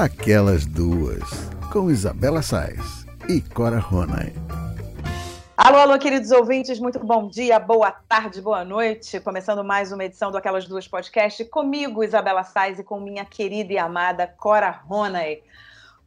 Aquelas Duas, com Isabela Sais e Cora Ronay. Alô, alô, queridos ouvintes, muito bom dia, boa tarde, boa noite. Começando mais uma edição do Aquelas Duas Podcast, comigo, Isabela Sais, e com minha querida e amada Cora Ronay.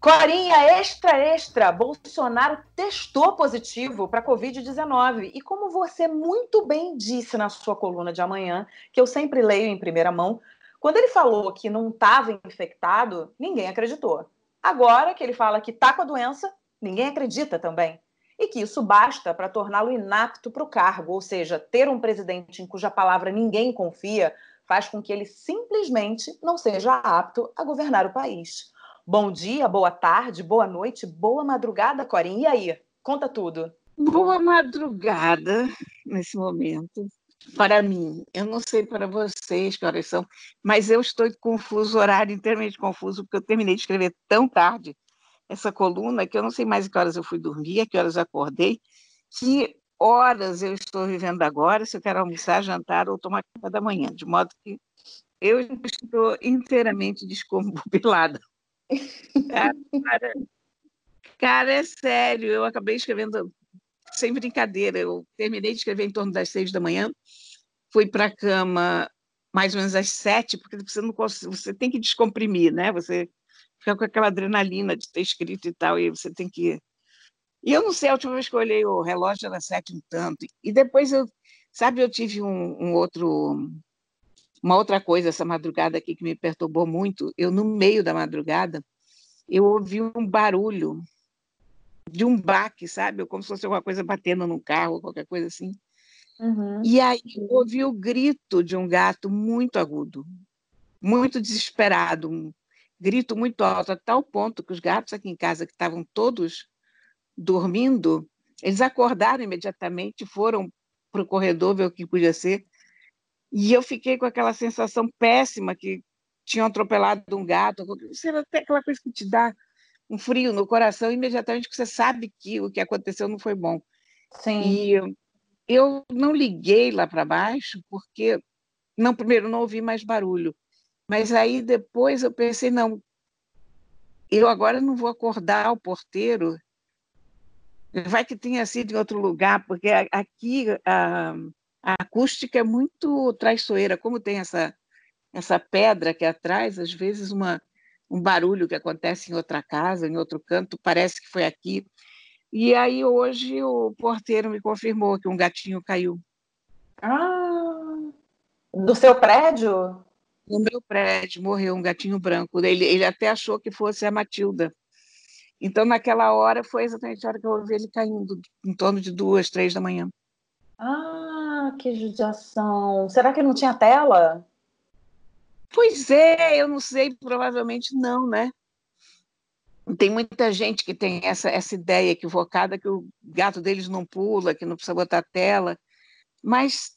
Corinha extra, extra. Bolsonaro testou positivo para Covid-19. E como você muito bem disse na sua coluna de amanhã, que eu sempre leio em primeira mão, quando ele falou que não estava infectado, ninguém acreditou. Agora que ele fala que está com a doença, ninguém acredita também. E que isso basta para torná-lo inapto para o cargo, ou seja, ter um presidente em cuja palavra ninguém confia faz com que ele simplesmente não seja apto a governar o país. Bom dia, boa tarde, boa noite, boa madrugada, Corinha. E aí? Conta tudo. Boa madrugada nesse momento. Para mim, eu não sei para vocês que horas são, mas eu estou confuso, horário inteiramente confuso, porque eu terminei de escrever tão tarde essa coluna que eu não sei mais que horas eu fui dormir, a que horas eu acordei, que horas eu estou vivendo agora, se eu quero almoçar, jantar ou tomar café da manhã, de modo que eu estou inteiramente descompilada. Cara, cara, é sério, eu acabei escrevendo sem brincadeira. Eu terminei de escrever em torno das seis da manhã, fui para a cama mais ou menos às sete, porque você não você tem que descomprimir, né? Você fica com aquela adrenalina de ter escrito e tal, e você tem que. E eu não sei, a última vez que eu olhei o relógio era sete um tanto. E depois eu, sabe, eu tive um, um outro uma outra coisa essa madrugada aqui que me perturbou muito, eu no meio da madrugada, eu ouvi um barulho de um baque, sabe? Como se fosse alguma coisa batendo no carro, qualquer coisa assim. Uhum. E aí eu ouvi o grito de um gato muito agudo, muito desesperado, um grito muito alto, a tal ponto que os gatos aqui em casa, que estavam todos dormindo, eles acordaram imediatamente, foram para o corredor ver o que podia ser, e eu fiquei com aquela sensação péssima que tinham atropelado um gato. Isso era até aquela coisa que te dá um frio no coração imediatamente que você sabe que o que aconteceu não foi bom. Sim. E eu não liguei lá para baixo porque não primeiro não ouvi mais barulho, mas aí depois eu pensei não, eu agora não vou acordar o porteiro. Vai que tenha sido em outro lugar, porque aqui a, a acústica é muito traiçoeira, como tem essa, essa pedra que atrás, às vezes uma, um barulho que acontece em outra casa, em outro canto, parece que foi aqui. E aí hoje o porteiro me confirmou que um gatinho caiu. Ah, do seu prédio? No meu prédio morreu um gatinho branco. Ele, ele até achou que fosse a Matilda. Então, naquela hora, foi exatamente a hora que eu ouvi ele caindo, em torno de duas, três da manhã. Ah, que judiação. Será que não tinha tela? Pois é, eu não sei, provavelmente não, né? Tem muita gente que tem essa, essa ideia equivocada que o gato deles não pula, que não precisa botar tela. Mas,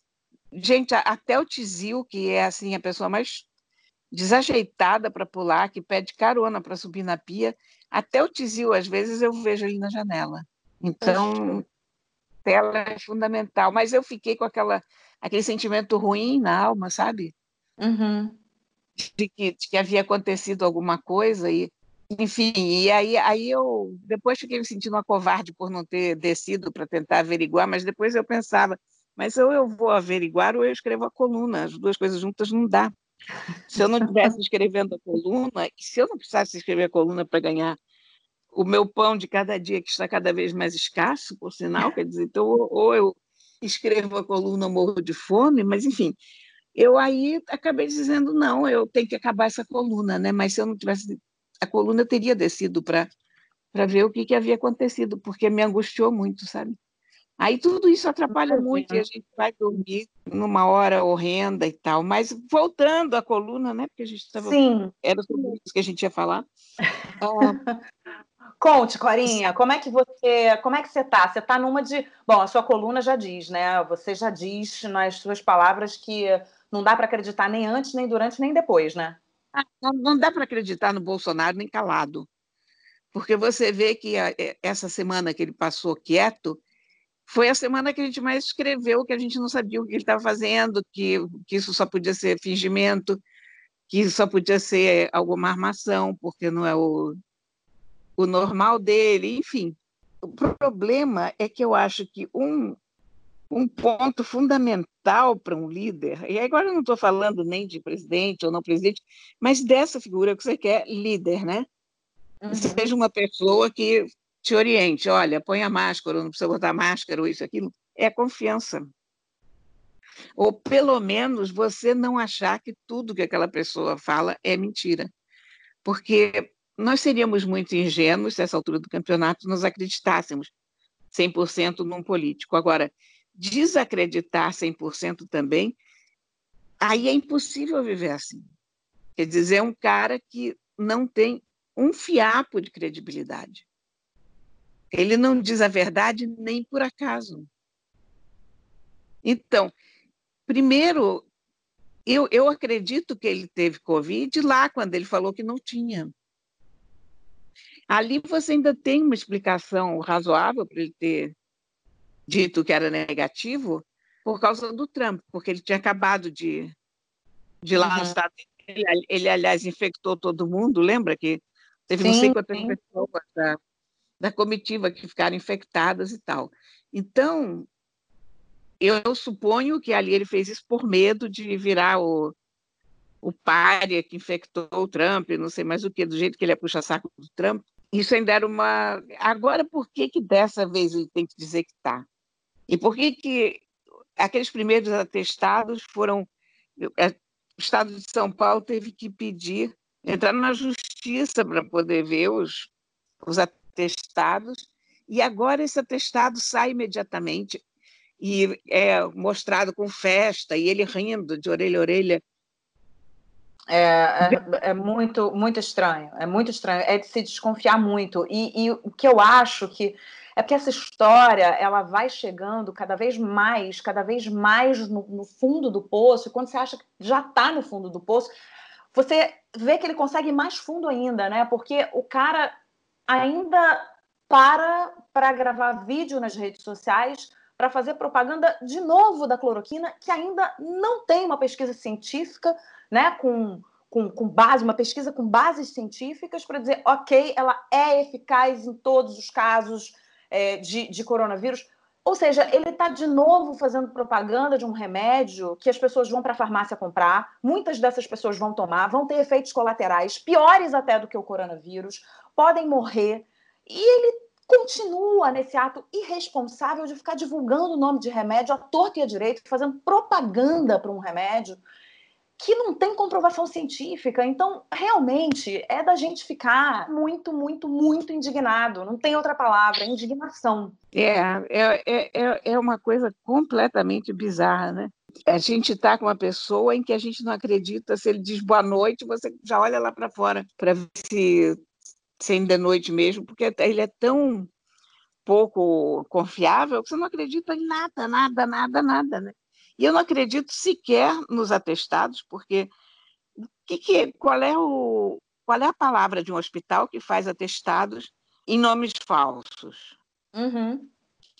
gente, até o Tizil, que é assim a pessoa mais desajeitada para pular, que pede carona para subir na pia, até o Tizil, às vezes, eu vejo ele na janela. Então, tela é fundamental, mas eu fiquei com aquela, aquele sentimento ruim na alma, sabe? Uhum. De, que, de que havia acontecido alguma coisa e enfim, e aí, aí eu depois fiquei me sentindo uma covarde por não ter descido para tentar averiguar, mas depois eu pensava, mas ou eu vou averiguar ou eu escrevo a coluna, as duas coisas juntas não dá. Se eu não estivesse escrevendo a coluna, se eu não precisasse escrever a coluna para ganhar o meu pão de cada dia, que está cada vez mais escasso, por sinal, quer dizer, então, ou eu escrevo a coluna morro de fome, mas enfim, eu aí acabei dizendo, não, eu tenho que acabar essa coluna, né? Mas se eu não tivesse a coluna, eu teria descido para ver o que, que havia acontecido, porque me angustiou muito, sabe? Aí tudo isso atrapalha muito e a gente vai dormir numa hora horrenda e tal. Mas voltando à coluna, né? Porque a gente estava. Era sobre isso que a gente ia falar. Ah, Conte, Corinha, como é que você, como é que você tá? Você tá numa de, bom, a sua coluna já diz, né? Você já diz nas suas palavras que não dá para acreditar nem antes, nem durante, nem depois, né? Ah, não dá para acreditar no Bolsonaro nem calado, porque você vê que essa semana que ele passou quieto foi a semana que a gente mais escreveu que a gente não sabia o que ele estava fazendo, que, que isso só podia ser fingimento. que só podia ser alguma armação, porque não é o, o normal dele, enfim. O problema é que eu acho que um, um ponto fundamental para um líder, e agora eu não estou falando nem de presidente ou não presidente, mas dessa figura que você quer, líder, né? Uhum. Seja uma pessoa que te oriente, olha, põe a máscara, não precisa botar máscara, ou isso, aquilo, é confiança. Ou pelo menos você não achar que tudo que aquela pessoa fala é mentira. Porque nós seríamos muito ingênuos, nessa altura do campeonato, nos acreditássemos 100% num político. Agora, desacreditar 100% também, aí é impossível viver assim. Quer dizer, é um cara que não tem um fiapo de credibilidade. Ele não diz a verdade nem por acaso. Então, primeiro, eu, eu acredito que ele teve Covid lá, quando ele falou que não tinha. Ali você ainda tem uma explicação razoável para ele ter dito que era negativo por causa do Trump, porque ele tinha acabado de, de ir lá uhum. nos Estados Unidos. Ele, ele, aliás, infectou todo mundo, lembra que teve sim, não sei quantas sim. pessoas da, da comitiva que ficaram infectadas e tal. Então, eu suponho que ali ele fez isso por medo de virar o, o pária que infectou o Trump, não sei mais o que, do jeito que ele ia puxar saco do Trump. Isso ainda era uma. Agora, por que, que dessa vez ele tem que dizer que está? E por que, que aqueles primeiros atestados foram. É, o Estado de São Paulo teve que pedir, entrar na justiça para poder ver os, os atestados e agora esse atestado sai imediatamente e é mostrado com festa, e ele rindo de orelha a orelha. É, é, é, muito, muito estranho, é muito estranho, é de se desconfiar muito. E, e, o que eu acho que é porque essa história ela vai chegando cada vez mais, cada vez mais no, no fundo do poço, e quando você acha que já está no fundo do poço, você vê que ele consegue ir mais fundo ainda, né? Porque o cara ainda para para gravar vídeo nas redes sociais para fazer propaganda de novo da cloroquina, que ainda não tem uma pesquisa científica, né, com, com, com base, uma pesquisa com bases científicas para dizer, ok, ela é eficaz em todos os casos é, de, de coronavírus. Ou seja, ele está de novo fazendo propaganda de um remédio que as pessoas vão para a farmácia comprar, muitas dessas pessoas vão tomar, vão ter efeitos colaterais piores até do que o coronavírus, podem morrer. E ele continua nesse ato irresponsável de ficar divulgando o nome de remédio à torta e à direita, fazendo propaganda para um remédio que não tem comprovação científica. Então, realmente, é da gente ficar muito, muito, muito indignado. Não tem outra palavra, é indignação. É, é, é, é uma coisa completamente bizarra, né? A gente está com uma pessoa em que a gente não acredita, se ele diz boa noite, você já olha lá para fora para ver se sendo de noite mesmo, porque ele é tão pouco confiável que você não acredita em nada, nada, nada, nada, né? E eu não acredito sequer nos atestados, porque que que, qual, é o, qual é a palavra de um hospital que faz atestados em nomes falsos? Uhum.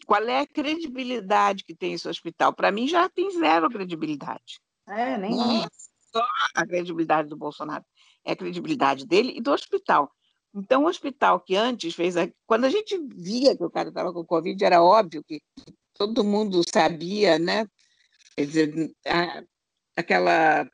Qual é a credibilidade que tem esse hospital? Para mim já tem zero credibilidade. É, nem Não é só a credibilidade do Bolsonaro, é a credibilidade dele e do hospital. Então, o hospital que antes fez. A... Quando a gente via que o cara estava com Covid, era óbvio que todo mundo sabia, né? Quer dizer, a... aquela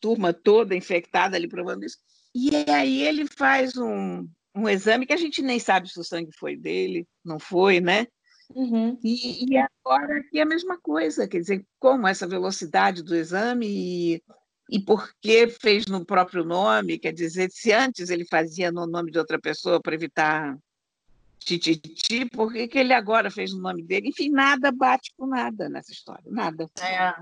turma toda infectada ali provando isso. E aí ele faz um, um exame que a gente nem sabe se o sangue foi dele, não foi, né? Uhum. E, e, agora aqui é a mesma coisa, quer dizer, como essa velocidade do exame e e por que fez no próprio nome, quer dizer, se antes ele fazia no nome de outra pessoa para evitar tititi, por que, ele agora fez no nome dele? Enfim, nada bate com nada nessa história, nada. É,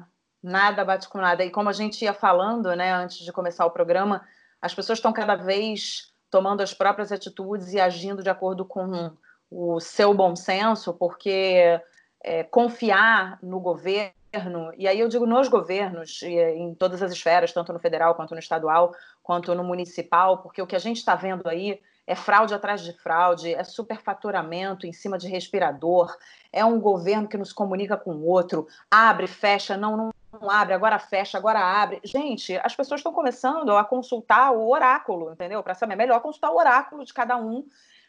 nada bate com nada. E como a gente ia falando, né, antes de começar o programa, as pessoas estão cada vez tomando as próprias atitudes e agindo de acordo com o seu bom senso, porque é, confiar no governo governo, e aí eu digo nos governos, em todas as esferas, tanto no federal quanto no estadual, quanto no municipal, porque o que a gente está vendo aí é fraude atrás de fraude, é superfaturamento em cima de respirador, é um governo que nos comunica com o outro, abre, fecha, não, não, não abre, agora fecha, agora abre. Gente, as pessoas estão começando a consultar o oráculo, entendeu? Para saber, é melhor consultar o oráculo de cada um,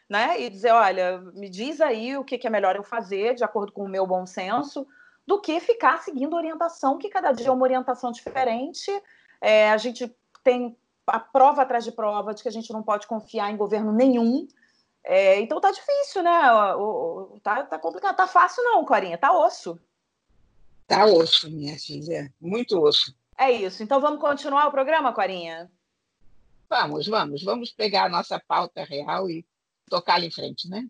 né? E dizer, olha, me diz aí o que, é melhor eu fazer, de acordo com o meu bom senso, do que ficar seguindo orientação, que cada dia é uma orientação diferente. É, a gente tem a prova atrás de prova de que a gente não pode confiar em governo nenhum. É, então tá difícil, né? O, o, tá, tá complicado. Tá fácil, não, Corinha, tá osso. Tá osso, minha filha. Muito osso. É isso. Então vamos continuar o programa, Corinha? Vamos, vamos. Vamos pegar a nossa pauta real e tocar em frente, né?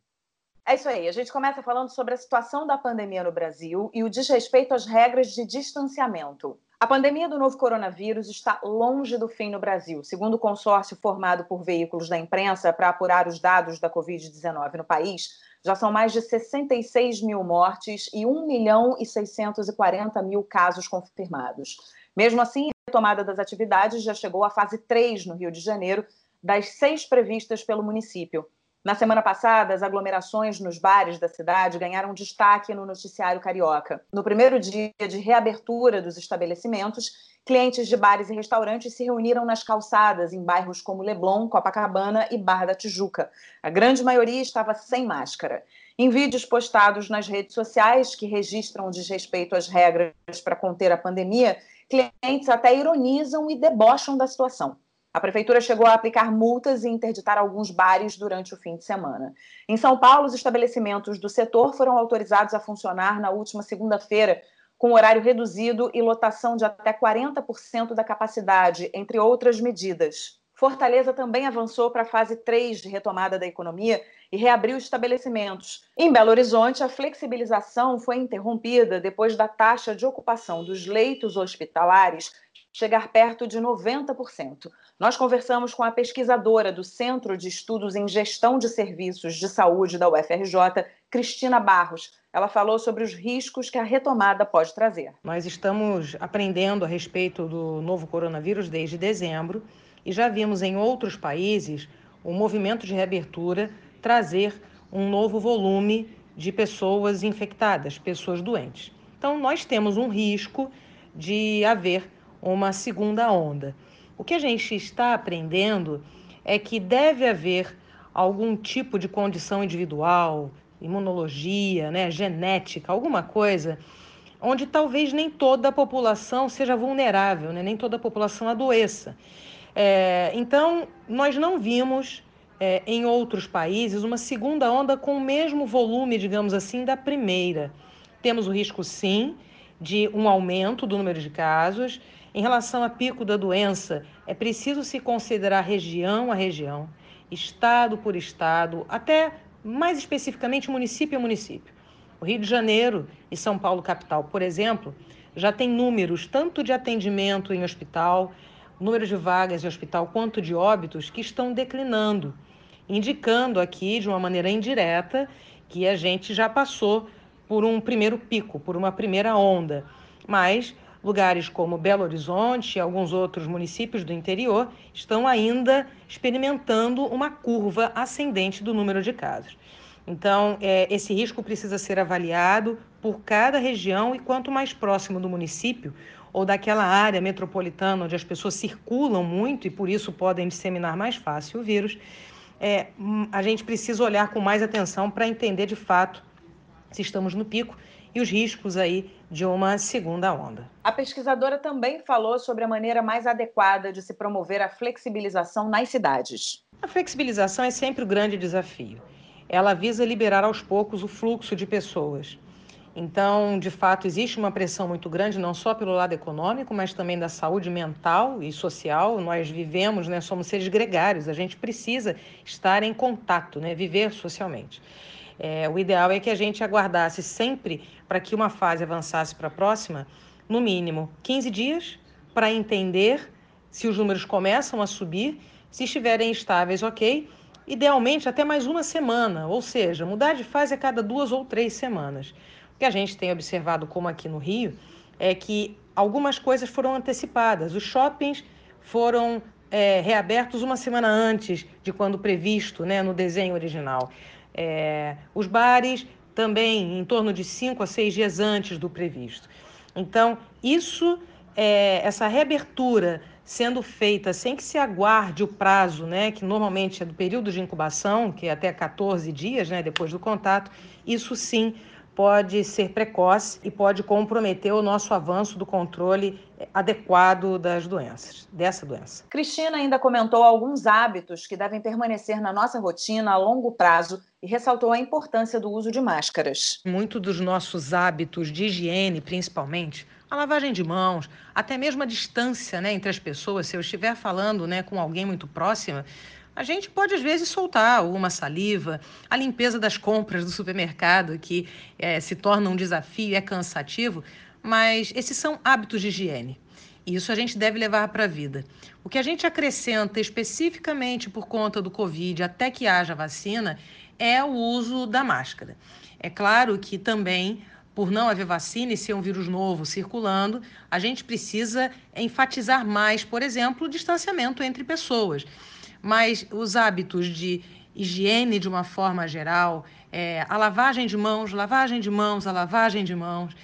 É isso aí. A gente começa falando sobre a situação da pandemia no Brasil e o desrespeito às regras de distanciamento. A pandemia do novo coronavírus está longe do fim no Brasil. Segundo o consórcio formado por veículos da imprensa para apurar os dados da Covid-19 no país, já são mais de 66 mil mortes e 1 milhão e 640 mil casos confirmados. Mesmo assim, a retomada das atividades já chegou à fase 3 no Rio de Janeiro, das seis previstas pelo município. Na semana passada, as aglomerações nos bares da cidade ganharam destaque no noticiário carioca. No primeiro dia de reabertura dos estabelecimentos, clientes de bares e restaurantes se reuniram nas calçadas em bairros como Leblon, Copacabana e Barra da Tijuca. A grande maioria estava sem máscara. Em vídeos postados nas redes sociais que registram o desrespeito às regras para conter a pandemia, clientes até ironizam e debocham da situação. A prefeitura chegou a aplicar multas e interditar alguns bares durante o fim de semana. Em São Paulo, os estabelecimentos do setor foram autorizados a funcionar na última segunda-feira, com horário reduzido e lotação de até 40% da capacidade, entre outras medidas. Fortaleza também avançou para a fase 3 de retomada da economia e reabriu estabelecimentos. Em Belo Horizonte, a flexibilização foi interrompida depois da taxa de ocupação dos leitos hospitalares chegar perto de 90%. Nós conversamos com a pesquisadora do Centro de Estudos em Gestão de Serviços de Saúde da UFRJ, Cristina Barros. Ela falou sobre os riscos que a retomada pode trazer. Nós estamos aprendendo a respeito do novo coronavírus desde dezembro e já vimos em outros países o movimento de reabertura trazer um novo volume de pessoas infectadas, pessoas doentes. Então, nós temos um risco de haver uma segunda onda. O que a gente está aprendendo é que deve haver algum tipo de condição individual, imunologia, né, genética, alguma coisa, onde talvez nem toda a população seja vulnerável, né, nem toda a população adoeça. É, então, nós não vimos é, em outros países uma segunda onda com o mesmo volume, digamos assim, da primeira. Temos o risco, sim, de um aumento do número de casos, em relação a pico da doença, é preciso se considerar região a região, estado por estado, até mais especificamente município a município. O Rio de Janeiro e São Paulo capital, por exemplo, já tem números tanto de atendimento em hospital, número de vagas de hospital, quanto de óbitos que estão declinando, indicando aqui de uma maneira indireta que a gente já passou por um primeiro pico, por uma primeira onda. Mas Lugares como Belo Horizonte e alguns outros municípios do interior estão ainda experimentando uma curva ascendente do número de casos. Então, é, esse risco precisa ser avaliado por cada região e quanto mais próximo do município ou daquela área metropolitana onde as pessoas circulam muito e por isso podem disseminar mais fácil o vírus, é, a gente precisa olhar com mais atenção para entender de fato se estamos no pico e os riscos aí de uma segunda onda. A pesquisadora também falou sobre a maneira mais adequada de se promover a flexibilização nas cidades. A flexibilização é sempre o grande desafio. Ela visa liberar aos poucos o fluxo de pessoas. Então, de fato, existe uma pressão muito grande, não só pelo lado econômico, mas também da saúde mental e social. Nós vivemos, né, somos seres gregários, a gente precisa estar em contato, né, viver socialmente. É, o ideal é que a gente aguardasse sempre para que uma fase avançasse para a próxima, no mínimo 15 dias, para entender se os números começam a subir, se estiverem estáveis, ok. Idealmente até mais uma semana, ou seja, mudar de fase a cada duas ou três semanas. O que a gente tem observado, como aqui no Rio, é que algumas coisas foram antecipadas. Os shoppings foram é, reabertos uma semana antes de quando previsto né, no desenho original. É, os bares também em torno de cinco a seis dias antes do previsto. Então, isso, é, essa reabertura sendo feita sem que se aguarde o prazo, né, que normalmente é do período de incubação, que é até 14 dias, né, depois do contato, isso sim pode ser precoce e pode comprometer o nosso avanço do controle adequado das doenças, dessa doença. Cristina ainda comentou alguns hábitos que devem permanecer na nossa rotina a longo prazo e ressaltou a importância do uso de máscaras. Muito dos nossos hábitos de higiene, principalmente, a lavagem de mãos, até mesmo a distância né, entre as pessoas. Se eu estiver falando né, com alguém muito próxima, a gente pode às vezes soltar uma saliva, a limpeza das compras do supermercado, que é, se torna um desafio, é cansativo, mas esses são hábitos de higiene. E isso a gente deve levar para a vida. O que a gente acrescenta especificamente por conta do Covid, até que haja vacina, é o uso da máscara. É claro que também por não haver vacina e ser um vírus novo circulando, a gente precisa enfatizar mais, por exemplo, o distanciamento entre pessoas. Mas os hábitos de higiene de uma forma geral, é, a lavagem de mãos, lavagem de mãos, a lavagem de mãos,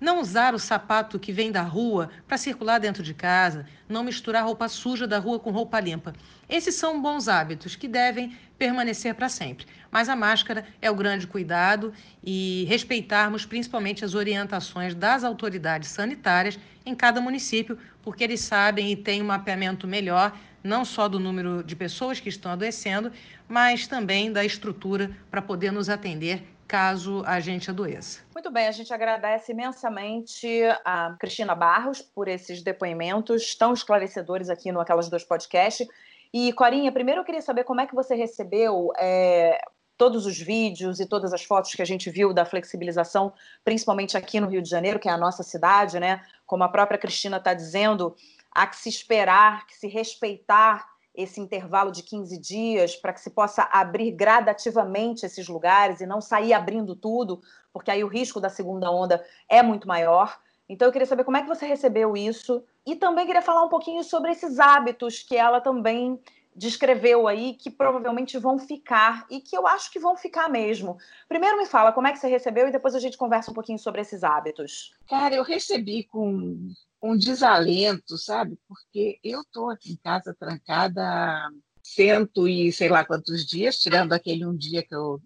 não usar o sapato que vem da rua para circular dentro de casa, não misturar roupa suja da rua com roupa limpa. Esses são bons hábitos que devem permanecer para sempre. Mas a máscara é o grande cuidado e respeitarmos principalmente as orientações das autoridades sanitárias em cada município, porque eles sabem e têm um mapeamento melhor não só do número de pessoas que estão adoecendo, mas também da estrutura para poder nos atender caso a gente adoeça. Muito bem, a gente agradece imensamente a Cristina Barros por esses depoimentos tão esclarecedores aqui no Aquelas Duas Podcast. E, Corinha, primeiro eu queria saber como é que você recebeu é, todos os vídeos e todas as fotos que a gente viu da flexibilização, principalmente aqui no Rio de Janeiro, que é a nossa cidade, né? Como a própria Cristina está dizendo, há que se esperar, que se respeitar esse intervalo de 15 dias para que se possa abrir gradativamente esses lugares e não sair abrindo tudo, porque aí o risco da segunda onda é muito maior. Então eu queria saber como é que você recebeu isso e também queria falar um pouquinho sobre esses hábitos que ela também descreveu aí que provavelmente vão ficar e que eu acho que vão ficar mesmo. Primeiro me fala como é que você recebeu e depois a gente conversa um pouquinho sobre esses hábitos. Cara, eu recebi com um desalento, sabe? Porque eu estou aqui em casa trancada há cento e sei lá quantos dias, tirando aquele um dia que eu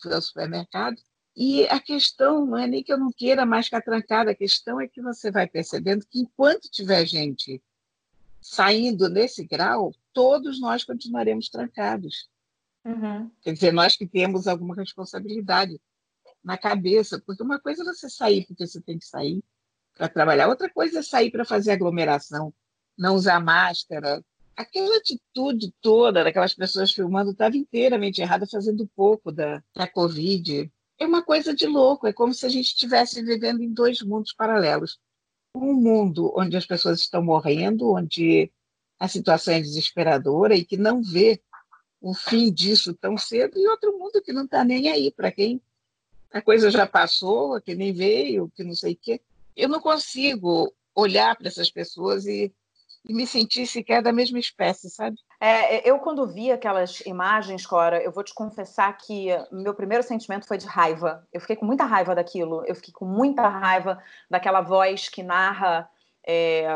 fui ao supermercado. E a questão não é nem que eu não queira mais ficar trancada, a questão é que você vai percebendo que enquanto tiver gente saindo nesse grau, todos nós continuaremos trancados. Uhum. Quer dizer, nós que temos alguma responsabilidade na cabeça, porque uma coisa é você sair porque você tem que sair, para trabalhar. Outra coisa é sair para fazer aglomeração, não usar máscara. Aquela atitude toda daquelas pessoas filmando estava inteiramente errada, fazendo pouco da, da Covid. É uma coisa de louco, é como se a gente estivesse vivendo em dois mundos paralelos. Um mundo onde as pessoas estão morrendo, onde a situação é desesperadora e que não vê o fim disso tão cedo, e outro mundo que não está nem aí para quem a coisa já passou, que nem veio, que não sei o quê eu não consigo olhar para essas pessoas e, e, me sentir sequer da mesma espécie, sabe? É, eu, quando vi aquelas imagens, Cora, eu vou te confessar que meu primeiro sentimento foi de raiva. Eu fiquei com muita raiva daquilo. Eu fiquei com muita raiva daquela voz que narra é,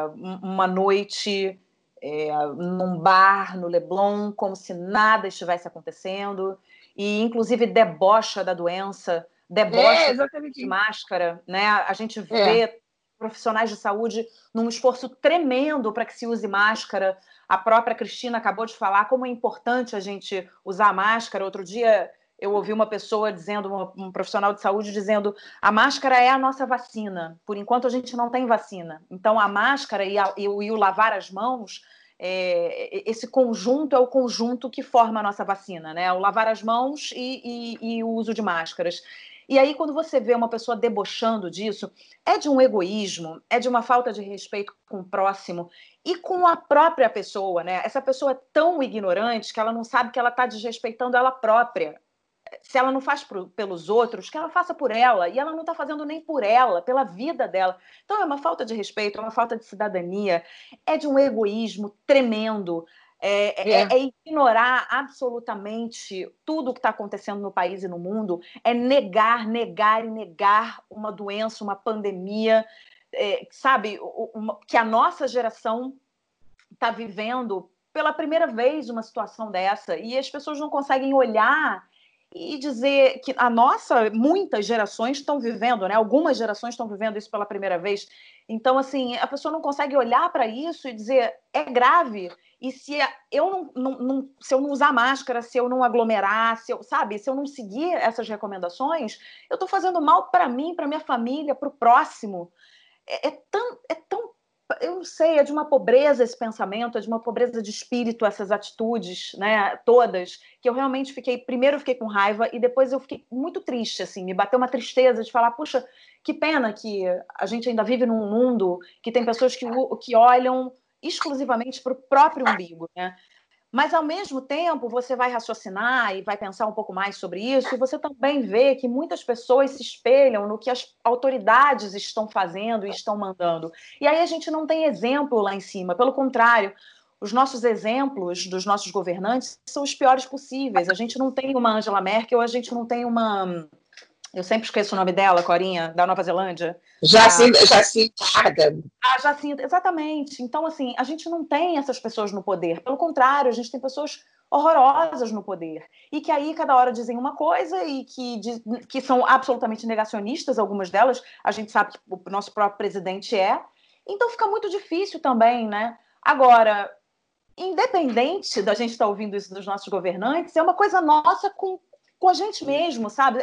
uma noite é, num bar no Leblon, como se nada estivesse acontecendo, e inclusive debocha da doença deboche é, de máscara, né? A gente é. vê é. profissionais de saúde num esforço tremendo para que se use máscara. A própria Cristina acabou de falar como é importante a gente usar máscara. Outro dia eu ouvi uma pessoa dizendo, um profissional de saúde dizendo, a máscara é a nossa vacina. Por enquanto a gente não tem vacina. Então a máscara e, a, e, o, e o lavar as mãos é, esse conjunto é o conjunto que forma a nossa vacina, né? O lavar as mãos e, e, e, o uso de máscaras. E aí, quando você vê uma pessoa debochando disso, é de um egoísmo, é de uma falta de respeito com o próximo e com a própria pessoa, né? Essa pessoa é tão ignorante que ela não sabe que ela está desrespeitando ela própria. Se ela não faz pelos outros, que ela faça por ela. E ela não está fazendo nem por ela, pela vida dela. Então é uma falta de respeito, é uma falta de cidadania, é de um egoísmo tremendo. É, é. é, é, ignorar absolutamente tudo o que está acontecendo no país e no mundo, é negar, negar e negar uma doença, uma pandemia é, sabe, uma, que a nossa geração está vivendo pela primeira vez uma situação dessa e as pessoas não conseguem olhar e dizer que a nossa, muitas gerações estão vivendo, né? Algumas gerações estão vivendo isso pela primeira vez. Então, assim, a pessoa não consegue olhar para isso e dizer é grave. E se eu não, não, não, se eu não usar máscara, se eu não aglomerar, se eu, sabe, se eu não seguir essas recomendações, eu estou fazendo mal para mim, para minha família, para o próximo. É, é, tão, é tão eu não sei, é de uma pobreza esse pensamento, é de uma pobreza de espírito essas atitudes, né, todas, que eu realmente fiquei, primeiro eu fiquei com raiva e depois eu fiquei muito triste, assim, me bateu uma tristeza de falar, puxa, que pena que a gente ainda vive num mundo que tem pessoas que, que olham exclusivamente para o próprio umbigo, né? Mas, ao mesmo tempo, você vai raciocinar e vai pensar um pouco mais sobre isso, e você também vê que muitas pessoas se espelham no que as autoridades estão fazendo e estão mandando. E aí a gente não tem exemplo lá em cima, pelo contrário, os nossos exemplos dos nossos governantes são os piores possíveis. A gente não tem uma Angela Merkel, a gente não tem uma eu sempre esqueço o nome dela, Corinha, da Nova Zelândia. Jacinta, a... Jacinta Ardern. A Jacinta, exatamente. Então, assim, a gente não tem essas pessoas no poder. Pelo contrário, a gente tem pessoas horrorosas no poder. E que aí, cada hora dizem uma coisa e que, que são absolutamente negacionistas, algumas delas. A gente sabe que o nosso próprio presidente é. Então, fica muito difícil também, né? Agora, independente da gente estar ouvindo isso dos nossos governantes, é uma coisa nossa com, com a gente mesmo, sabe?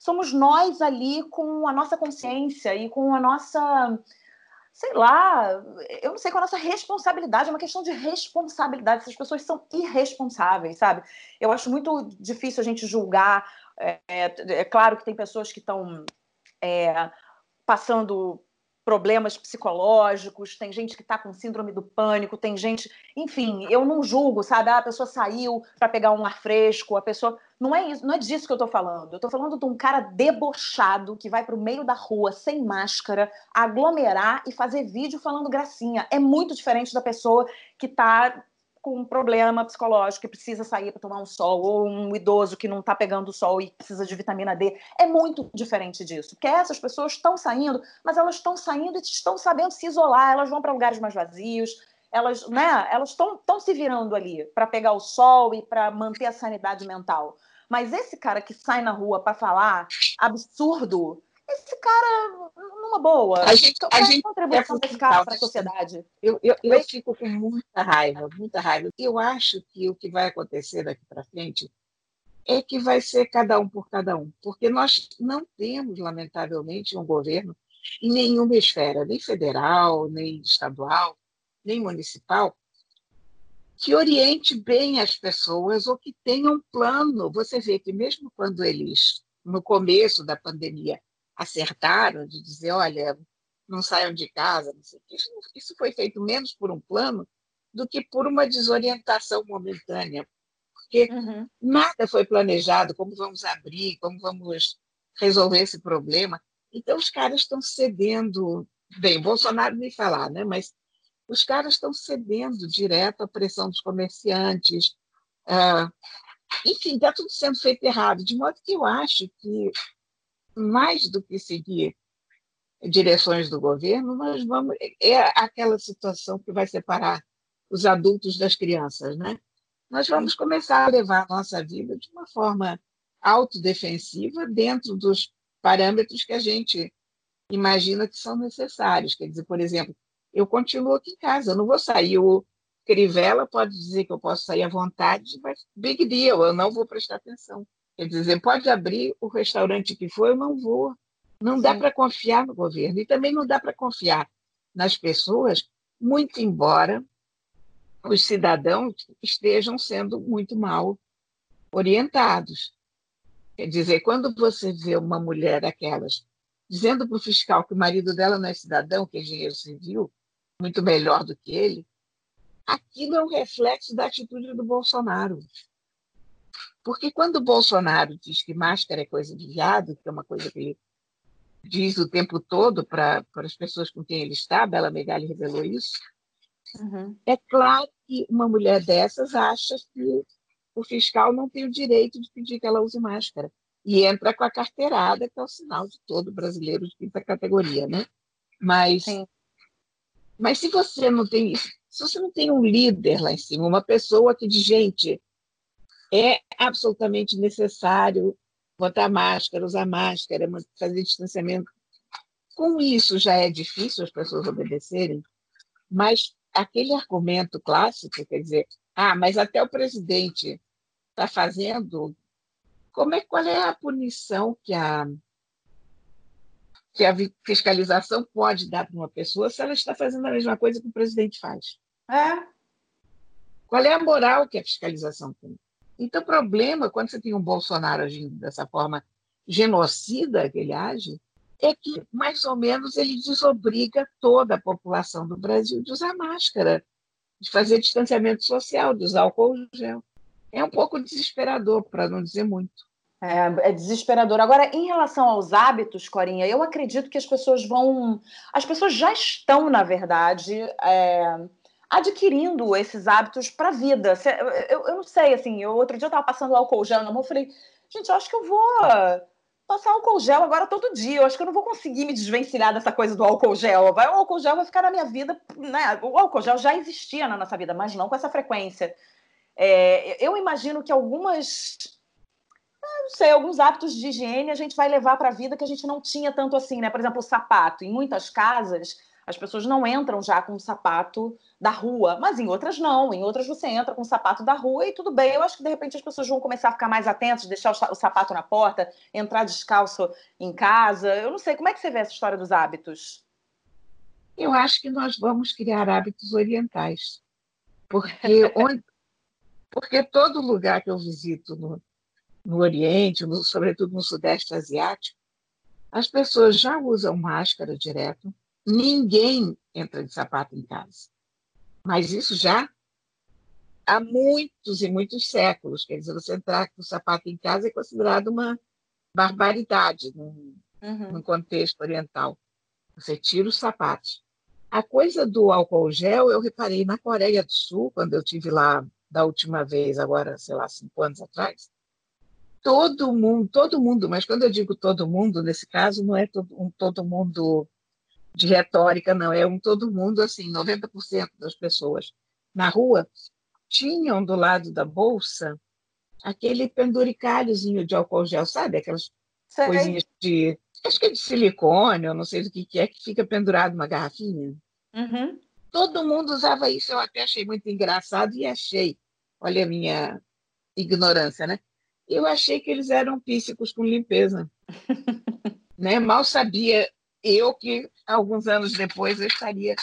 Somos nós ali com a nossa consciência e com a nossa sei lá, eu não sei, com a nossa responsabilidade, é uma questão de responsabilidade. Essas pessoas são irresponsáveis, sabe? Eu acho muito difícil a gente julgar. É, é, é claro que tem pessoas que estão é, passando problemas psicológicos, tem gente que está com síndrome do pânico, tem gente. Enfim, eu não julgo, sabe? Ah, a pessoa saiu para pegar um ar fresco, a pessoa. Não é isso, não é disso que eu estou falando. Eu estou falando de um cara debochado que vai para o meio da rua sem máscara, aglomerar e fazer vídeo falando gracinha. É muito diferente da pessoa que está com um problema psicológico que precisa sair para tomar um sol, ou um idoso que não está pegando sol e precisa de vitamina D. É muito diferente disso, porque essas pessoas estão saindo, mas elas estão saindo e estão sabendo se isolar, elas vão para lugares mais vazios, elas né, elas estão se virando ali para pegar o sol e para manter a sanidade mental. Mas esse cara que sai na rua para falar absurdo, esse cara, numa boa, a gente, a gente contribuição é desse cara para a sociedade. Eu, eu, eu fico com muita raiva, muita raiva. Eu acho que o que vai acontecer daqui para frente é que vai ser cada um por cada um, porque nós não temos, lamentavelmente, um governo em nenhuma esfera, nem federal, nem estadual, nem municipal, que oriente bem as pessoas ou que tenha um plano. Você vê que mesmo quando eles, no começo da pandemia, acertaram de dizer, olha, não saiam de casa, isso, isso foi feito menos por um plano do que por uma desorientação momentânea, porque uhum. nada foi planejado, como vamos abrir, como vamos resolver esse problema. Então, os caras estão cedendo, bem, Bolsonaro nem falar, né? mas os caras estão cedendo direto à pressão dos comerciantes. Ah, enfim, está tudo sendo feito errado, de modo que eu acho que mais do que seguir direções do governo, nós vamos é aquela situação que vai separar os adultos das crianças, né? Nós vamos começar a levar a nossa vida de uma forma autodefensiva dentro dos parâmetros que a gente imagina que são necessários. Quer dizer, por exemplo, eu continuo aqui em casa, eu não vou sair. O Crivella pode dizer que eu posso sair à vontade, mas big deal, eu não vou prestar atenção. Quer dizer, pode abrir o restaurante que for, eu não vou. Não dá para confiar no governo. E também não dá para confiar nas pessoas, muito embora os cidadãos estejam sendo muito mal orientados. Quer dizer, quando você vê uma mulher daquelas dizendo para o fiscal que o marido dela não é cidadão, que é engenheiro civil, muito melhor do que ele, aquilo é um reflexo da atitude do Bolsonaro. Porque quando o Bolsonaro diz que máscara é coisa de viado, que é uma coisa que ele diz o tempo todo para as pessoas com quem ele está, a Bela Megali revelou isso, uhum. é claro que uma mulher dessas acha que o fiscal não tem o direito de pedir que ela use máscara. E entra com a carteirada, que é o sinal de todo brasileiro de quinta categoria, né? Mas, Sim. mas se você não tem se você não tem um líder lá em cima, uma pessoa que diz, gente, é absolutamente necessário botar máscara, usar máscara, fazer distanciamento. Com isso já é difícil as pessoas obedecerem, mas aquele argumento clássico, quer dizer, ah, mas até o presidente está fazendo, como é, qual é a punição que a, que a fiscalização pode dar para uma pessoa se ela está fazendo a mesma coisa que o presidente faz? É. Qual é a moral que a fiscalização tem? Então, o problema, quando você tem um Bolsonaro agindo dessa forma genocida que ele age, é que, mais ou menos, ele desobriga toda a população do Brasil de usar máscara, de fazer distanciamento social, de usar álcool gel. É um pouco desesperador, para não dizer muito. É, é, desesperador. Agora, em relação aos hábitos, Corinha, eu acredito que as pessoas vão. As pessoas já estão, na verdade, é, adquirindo esses hábitos para a vida. Eu, eu, não sei, assim, eu, outro dia eu estava passando álcool gel na mão, eu falei, gente, eu acho que eu vou passar álcool gel agora todo dia. Eu acho que eu não vou conseguir me desvencilhar dessa coisa do álcool gel. Vai, o álcool gel vai ficar na minha vida, né? O álcool gel já existia na nossa vida, mas não com essa frequência. É, eu imagino que algumas. Não sei, alguns hábitos de higiene a gente vai levar para a vida que a gente não tinha tanto assim, né? Por exemplo, o sapato. Em muitas casas, as pessoas não entram já com o sapato da rua, mas em outras não. Em outras você entra com o sapato da rua e tudo bem. Eu acho que de repente as pessoas vão começar a ficar mais atentas, deixar o sapato na porta, entrar descalço em casa. Eu não sei, como é que você vê essa história dos hábitos? Eu acho que nós vamos criar hábitos orientais. Porque, onde, porque todo lugar que eu visito no, no Oriente, no, sobretudo no Sudeste Asiático, as pessoas já usam máscara direto, Ninguém entra de sapato em casa. Mas isso já há muitos e muitos séculos. Quer dizer, você entrar com o sapato em casa é considerado uma barbaridade num, uhum. num contexto oriental. Você tira os sapatos. A coisa do álcool gel, eu reparei na Coreia do Sul, quando eu tive lá da última vez, agora, sei lá, cinco anos atrás. Todo mundo, todo mundo, mas quando eu digo todo mundo, nesse caso, não é todo, um todo mundo de retórica, não, é um todo mundo, assim, 90% das pessoas na rua tinham do lado da bolsa aquele penduricalhozinho de álcool gel, sabe? Aquelas Sei. coisinhas de. Acho que é de silicone, eu não sei do que, que é, que fica pendurado uma garrafinha. Uhum. Todo mundo usava isso, eu até achei muito engraçado e achei, olha a minha ignorância, né? Eu achei que eles eram píssicos com limpeza. né? Mal sabia eu que alguns anos depois eu estaria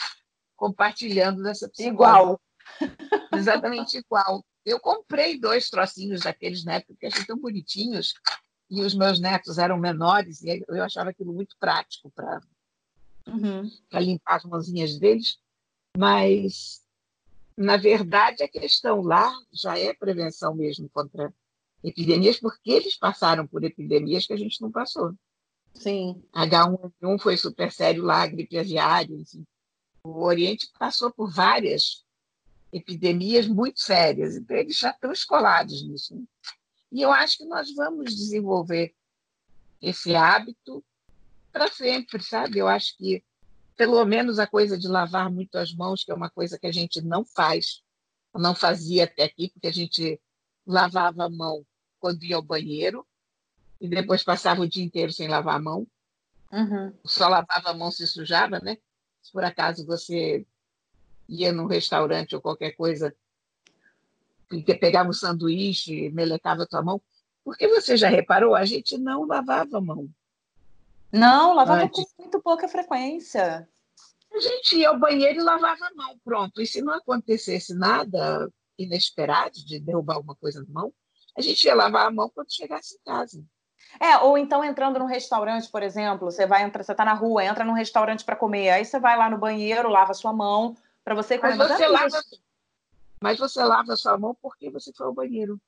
compartilhando dessa psicose. Igual. Exatamente igual. Eu comprei dois trocinhos daqueles na época, que achei tão bonitinhos, e os meus netos eram menores, e eu achava aquilo muito prático para uhum. limpar as mãozinhas deles. Mas, na verdade, a questão lá já é prevenção mesmo contra epidemias, porque eles passaram por epidemias que a gente não passou. Sim. H1N1 foi super sério lá, gripe aviária. Assim. O Oriente passou por várias epidemias muito sérias, então eles já estão escolados nisso. Né? E eu acho que nós vamos desenvolver esse hábito para sempre, sabe? Eu acho que, pelo menos, a coisa de lavar muito as mãos, que é uma coisa que a gente não faz, não fazia até aqui, porque a gente lavava a mão quando ia ao banheiro, e depois passava o dia inteiro sem lavar a mão. Uhum. Só lavava a mão se sujava, né? Se por acaso você ia num restaurante ou qualquer coisa e pegava um sanduíche, melecava a tua mão. Porque você já reparou, a gente não lavava a mão. Não, lavava Antes. com muito pouca frequência. A gente ia ao banheiro e lavava a mão, pronto. E se não acontecesse nada inesperado de derrubar alguma coisa na mão, a gente ia lavar a mão quando chegasse em casa. É, ou então entrando num restaurante, por exemplo, você vai entrar, você está na rua, entra num restaurante para comer, aí você vai lá no banheiro, lava sua mão para você comer. Mas você, lava, mas você lava a sua mão porque você foi ao banheiro.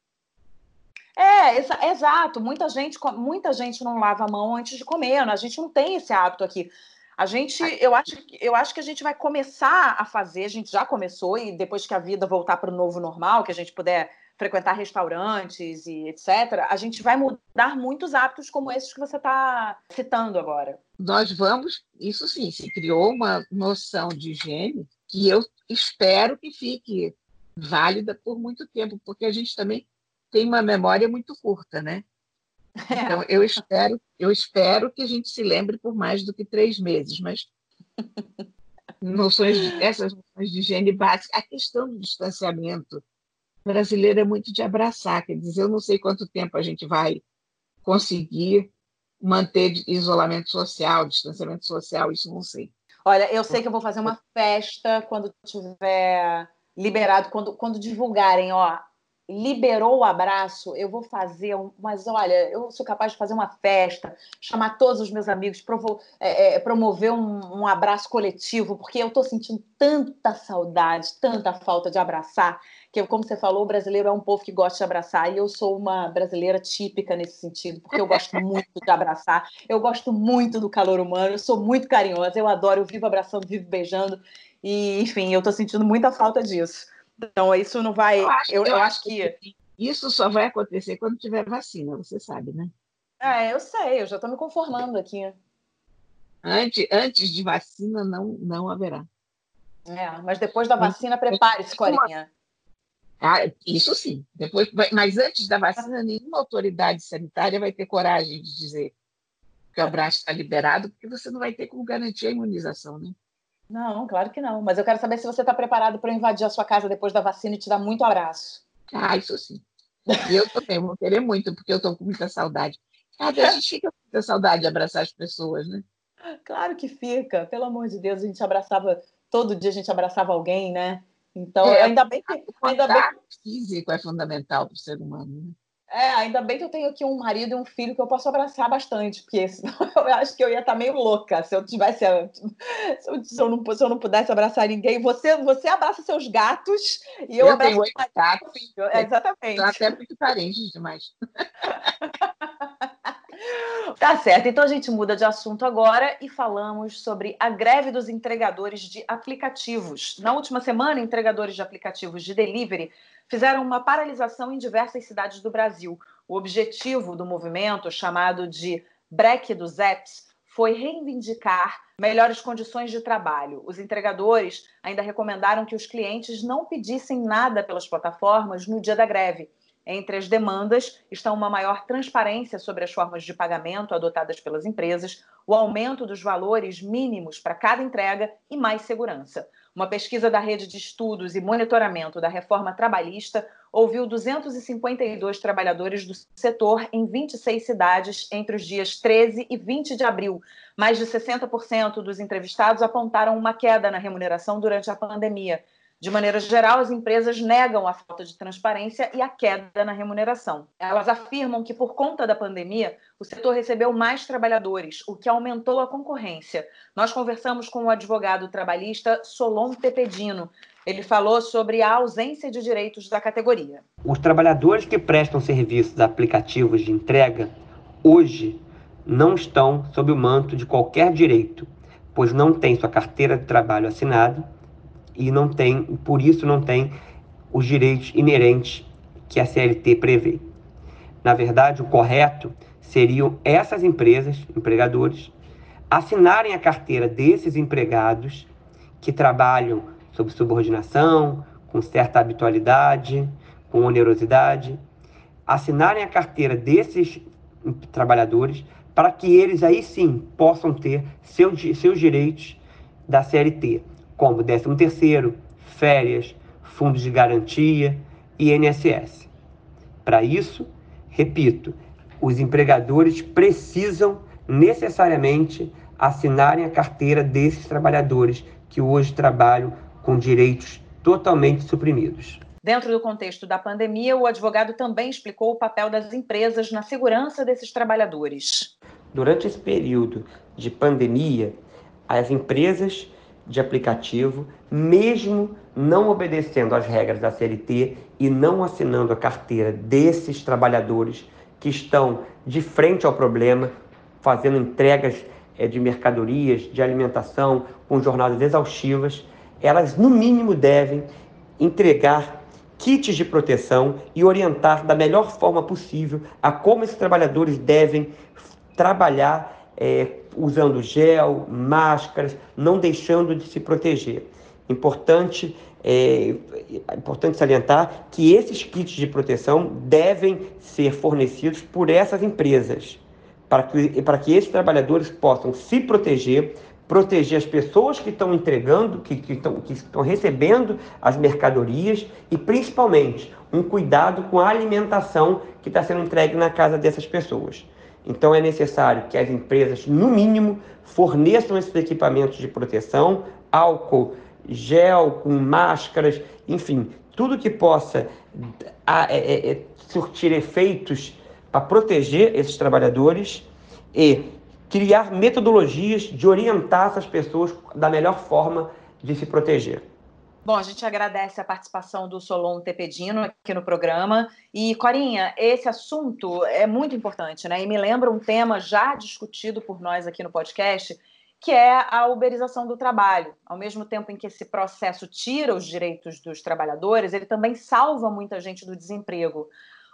É, exa exato. Muita gente, muita gente não lava a mão antes de comer. Né? A gente não tem esse hábito aqui. A gente, eu acho, eu acho que a gente vai começar a fazer, a gente já começou, e depois que a vida voltar para o novo normal, que a gente puder frequentar restaurantes e etc., a gente vai mudar muitos hábitos como esses que você está citando agora. Nós vamos, isso sim, se criou uma noção de higiene que eu espero que fique válida por muito tempo, porque a gente também tem uma memória muito curta, né? É. Então, eu espero, eu espero que a gente se lembre por mais do que três meses, mas noções de, essas noções de higiene básica, a questão do distanciamento brasileiro é muito de abraçar, quer dizer, eu não sei quanto tempo a gente vai conseguir manter isolamento social, distanciamento social, isso não sei. Olha, eu sei que eu vou fazer uma festa quando tiver liberado, quando, quando divulgarem, ó, liberou o abraço, eu vou fazer, um, mas olha, eu sou capaz de fazer uma festa, chamar todos os meus amigos, provo, é, é, promover um, um, abraço coletivo, porque eu estou sentindo tanta saudade, tanta falta de abraçar, que, como você falou, o brasileiro é um povo que gosta de abraçar, e eu sou uma brasileira típica nesse sentido, porque eu gosto muito de abraçar, eu gosto muito do calor humano, eu sou muito carinhosa, eu adoro, eu vivo abraçando, vivo beijando, e, enfim, eu estou sentindo muita falta disso. Então, isso não vai. Eu acho, eu, eu acho que. Isso só vai acontecer quando tiver vacina, você sabe, né? É, eu sei, eu já estou me conformando aqui. Antes, antes de vacina, não, não haverá. É, mas depois da vacina, prepare-se, Corinha. Ah, isso sim. Depois, mas antes da vacina, nenhuma autoridade sanitária vai ter coragem de dizer que o abraço está liberado, porque você não vai ter como garantir a imunização, né? Não, claro que não. Mas eu quero saber se você está preparado para invadir a sua casa depois da vacina e te dar muito abraço. Ah, isso sim. E eu também vou querer muito, porque eu estou com muita saudade. Ah, a gente fica com muita saudade de abraçar as pessoas, né? Claro que fica. Pelo amor de Deus, a gente abraçava, todo dia a gente abraçava alguém, né? Então, é, ainda bem que. Ainda bem... físico é fundamental para o ser humano. Né? É, ainda bem que eu tenho aqui um marido e um filho que eu posso abraçar bastante, porque senão eu acho que eu ia estar meio louca se eu tivesse. Se eu, se eu, não, se eu não pudesse abraçar ninguém. Você, você abraça seus gatos e eu, eu abraço. Tenho gatos. É, exatamente. São até muito carentes demais. Tá certo, então a gente muda de assunto agora e falamos sobre a greve dos entregadores de aplicativos. Na última semana, entregadores de aplicativos de delivery fizeram uma paralisação em diversas cidades do Brasil. O objetivo do movimento, chamado de Break dos Apps, foi reivindicar melhores condições de trabalho. Os entregadores ainda recomendaram que os clientes não pedissem nada pelas plataformas no dia da greve. Entre as demandas estão uma maior transparência sobre as formas de pagamento adotadas pelas empresas, o aumento dos valores mínimos para cada entrega e mais segurança. Uma pesquisa da Rede de Estudos e Monitoramento da Reforma Trabalhista ouviu 252 trabalhadores do setor em 26 cidades entre os dias 13 e 20 de abril. Mais de 60% dos entrevistados apontaram uma queda na remuneração durante a pandemia. De maneira geral, as empresas negam a falta de transparência e a queda na remuneração. Elas afirmam que, por conta da pandemia, o setor recebeu mais trabalhadores, o que aumentou a concorrência. Nós conversamos com o advogado trabalhista Solon Tepedino. Ele falou sobre a ausência de direitos da categoria. Os trabalhadores que prestam serviços aplicativos de entrega hoje não estão sob o manto de qualquer direito, pois não têm sua carteira de trabalho assinada e não tem, por isso não tem os direitos inerentes que a CLT prevê. Na verdade, o correto seriam essas empresas, empregadores, assinarem a carteira desses empregados que trabalham sob subordinação, com certa habitualidade, com onerosidade, assinarem a carteira desses trabalhadores para que eles aí sim possam ter seu, seus direitos da CLT, como 13º, férias, fundos de garantia e INSS. Para isso, repito, os empregadores precisam necessariamente assinarem a carteira desses trabalhadores que hoje trabalham com direitos totalmente suprimidos. Dentro do contexto da pandemia, o advogado também explicou o papel das empresas na segurança desses trabalhadores. Durante esse período de pandemia, as empresas de aplicativo, mesmo não obedecendo às regras da CLT e não assinando a carteira desses trabalhadores que estão de frente ao problema, fazendo entregas é, de mercadorias, de alimentação, com jornadas exaustivas, elas no mínimo devem entregar kits de proteção e orientar da melhor forma possível a como esses trabalhadores devem trabalhar é, usando gel, máscaras, não deixando de se proteger. Importante, é, importante salientar que esses kits de proteção devem ser fornecidos por essas empresas, para que, para que esses trabalhadores possam se proteger, proteger as pessoas que estão entregando, que, que, estão, que estão recebendo as mercadorias e, principalmente, um cuidado com a alimentação que está sendo entregue na casa dessas pessoas. Então é necessário que as empresas, no mínimo, forneçam esses equipamentos de proteção, álcool, gel, com máscaras, enfim, tudo que possa é, é, é, surtir efeitos para proteger esses trabalhadores e criar metodologias de orientar essas pessoas da melhor forma de se proteger. Bom, a gente agradece a participação do Solon Tepedino aqui no programa. E, Corinha, esse assunto é muito importante, né? E me lembra um tema já discutido por nós aqui no podcast, que é a uberização do trabalho. Ao mesmo tempo em que esse processo tira os direitos dos trabalhadores, ele também salva muita gente do desemprego.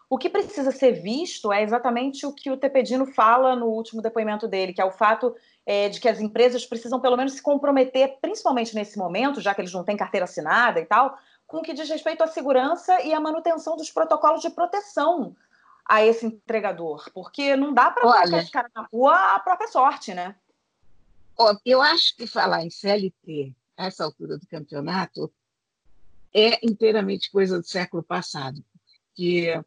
O que precisa ser visto é exatamente o que o Tepedino fala no último depoimento dele, que é o fato é, de que as empresas precisam pelo menos se comprometer, principalmente nesse momento, já que eles não têm carteira assinada e tal, com o que diz respeito à segurança e à manutenção dos protocolos de proteção a esse entregador, porque não dá para colocar esse cara na rua a própria sorte, né? Eu acho que falar em CLT a essa altura do campeonato é inteiramente coisa do século passado, porque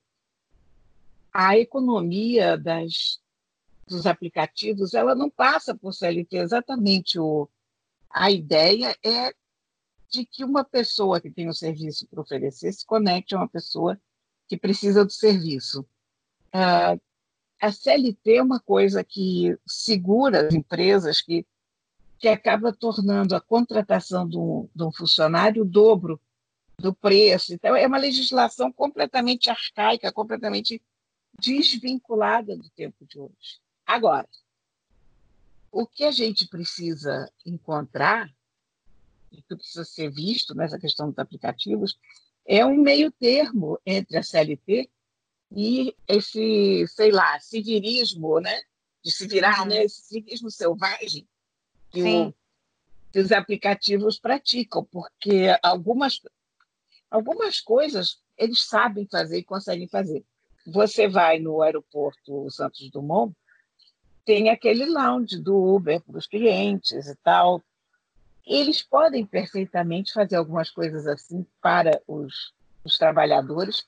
a economia das dos aplicativos, ela não passa por CLT. Exatamente o, a ideia é de que uma pessoa que tem um serviço para oferecer se conecte a uma pessoa que precisa do serviço. Uh, a CLT é uma coisa que segura as empresas, que, que acaba tornando a contratação de um, de um funcionário o dobro do preço. Então, é uma legislação completamente arcaica, completamente desvinculada do tempo de hoje. Agora, o que a gente precisa encontrar, e que precisa ser visto nessa questão dos aplicativos, é um meio termo entre a CLT e esse, sei lá, civilismo, né? De se virar, né? Esse civismo selvagem que os aplicativos praticam, porque algumas, algumas coisas eles sabem fazer e conseguem fazer. Você vai no aeroporto Santos Dumont, tem aquele lounge do Uber para os clientes e tal. Eles podem perfeitamente fazer algumas coisas assim para os, os trabalhadores.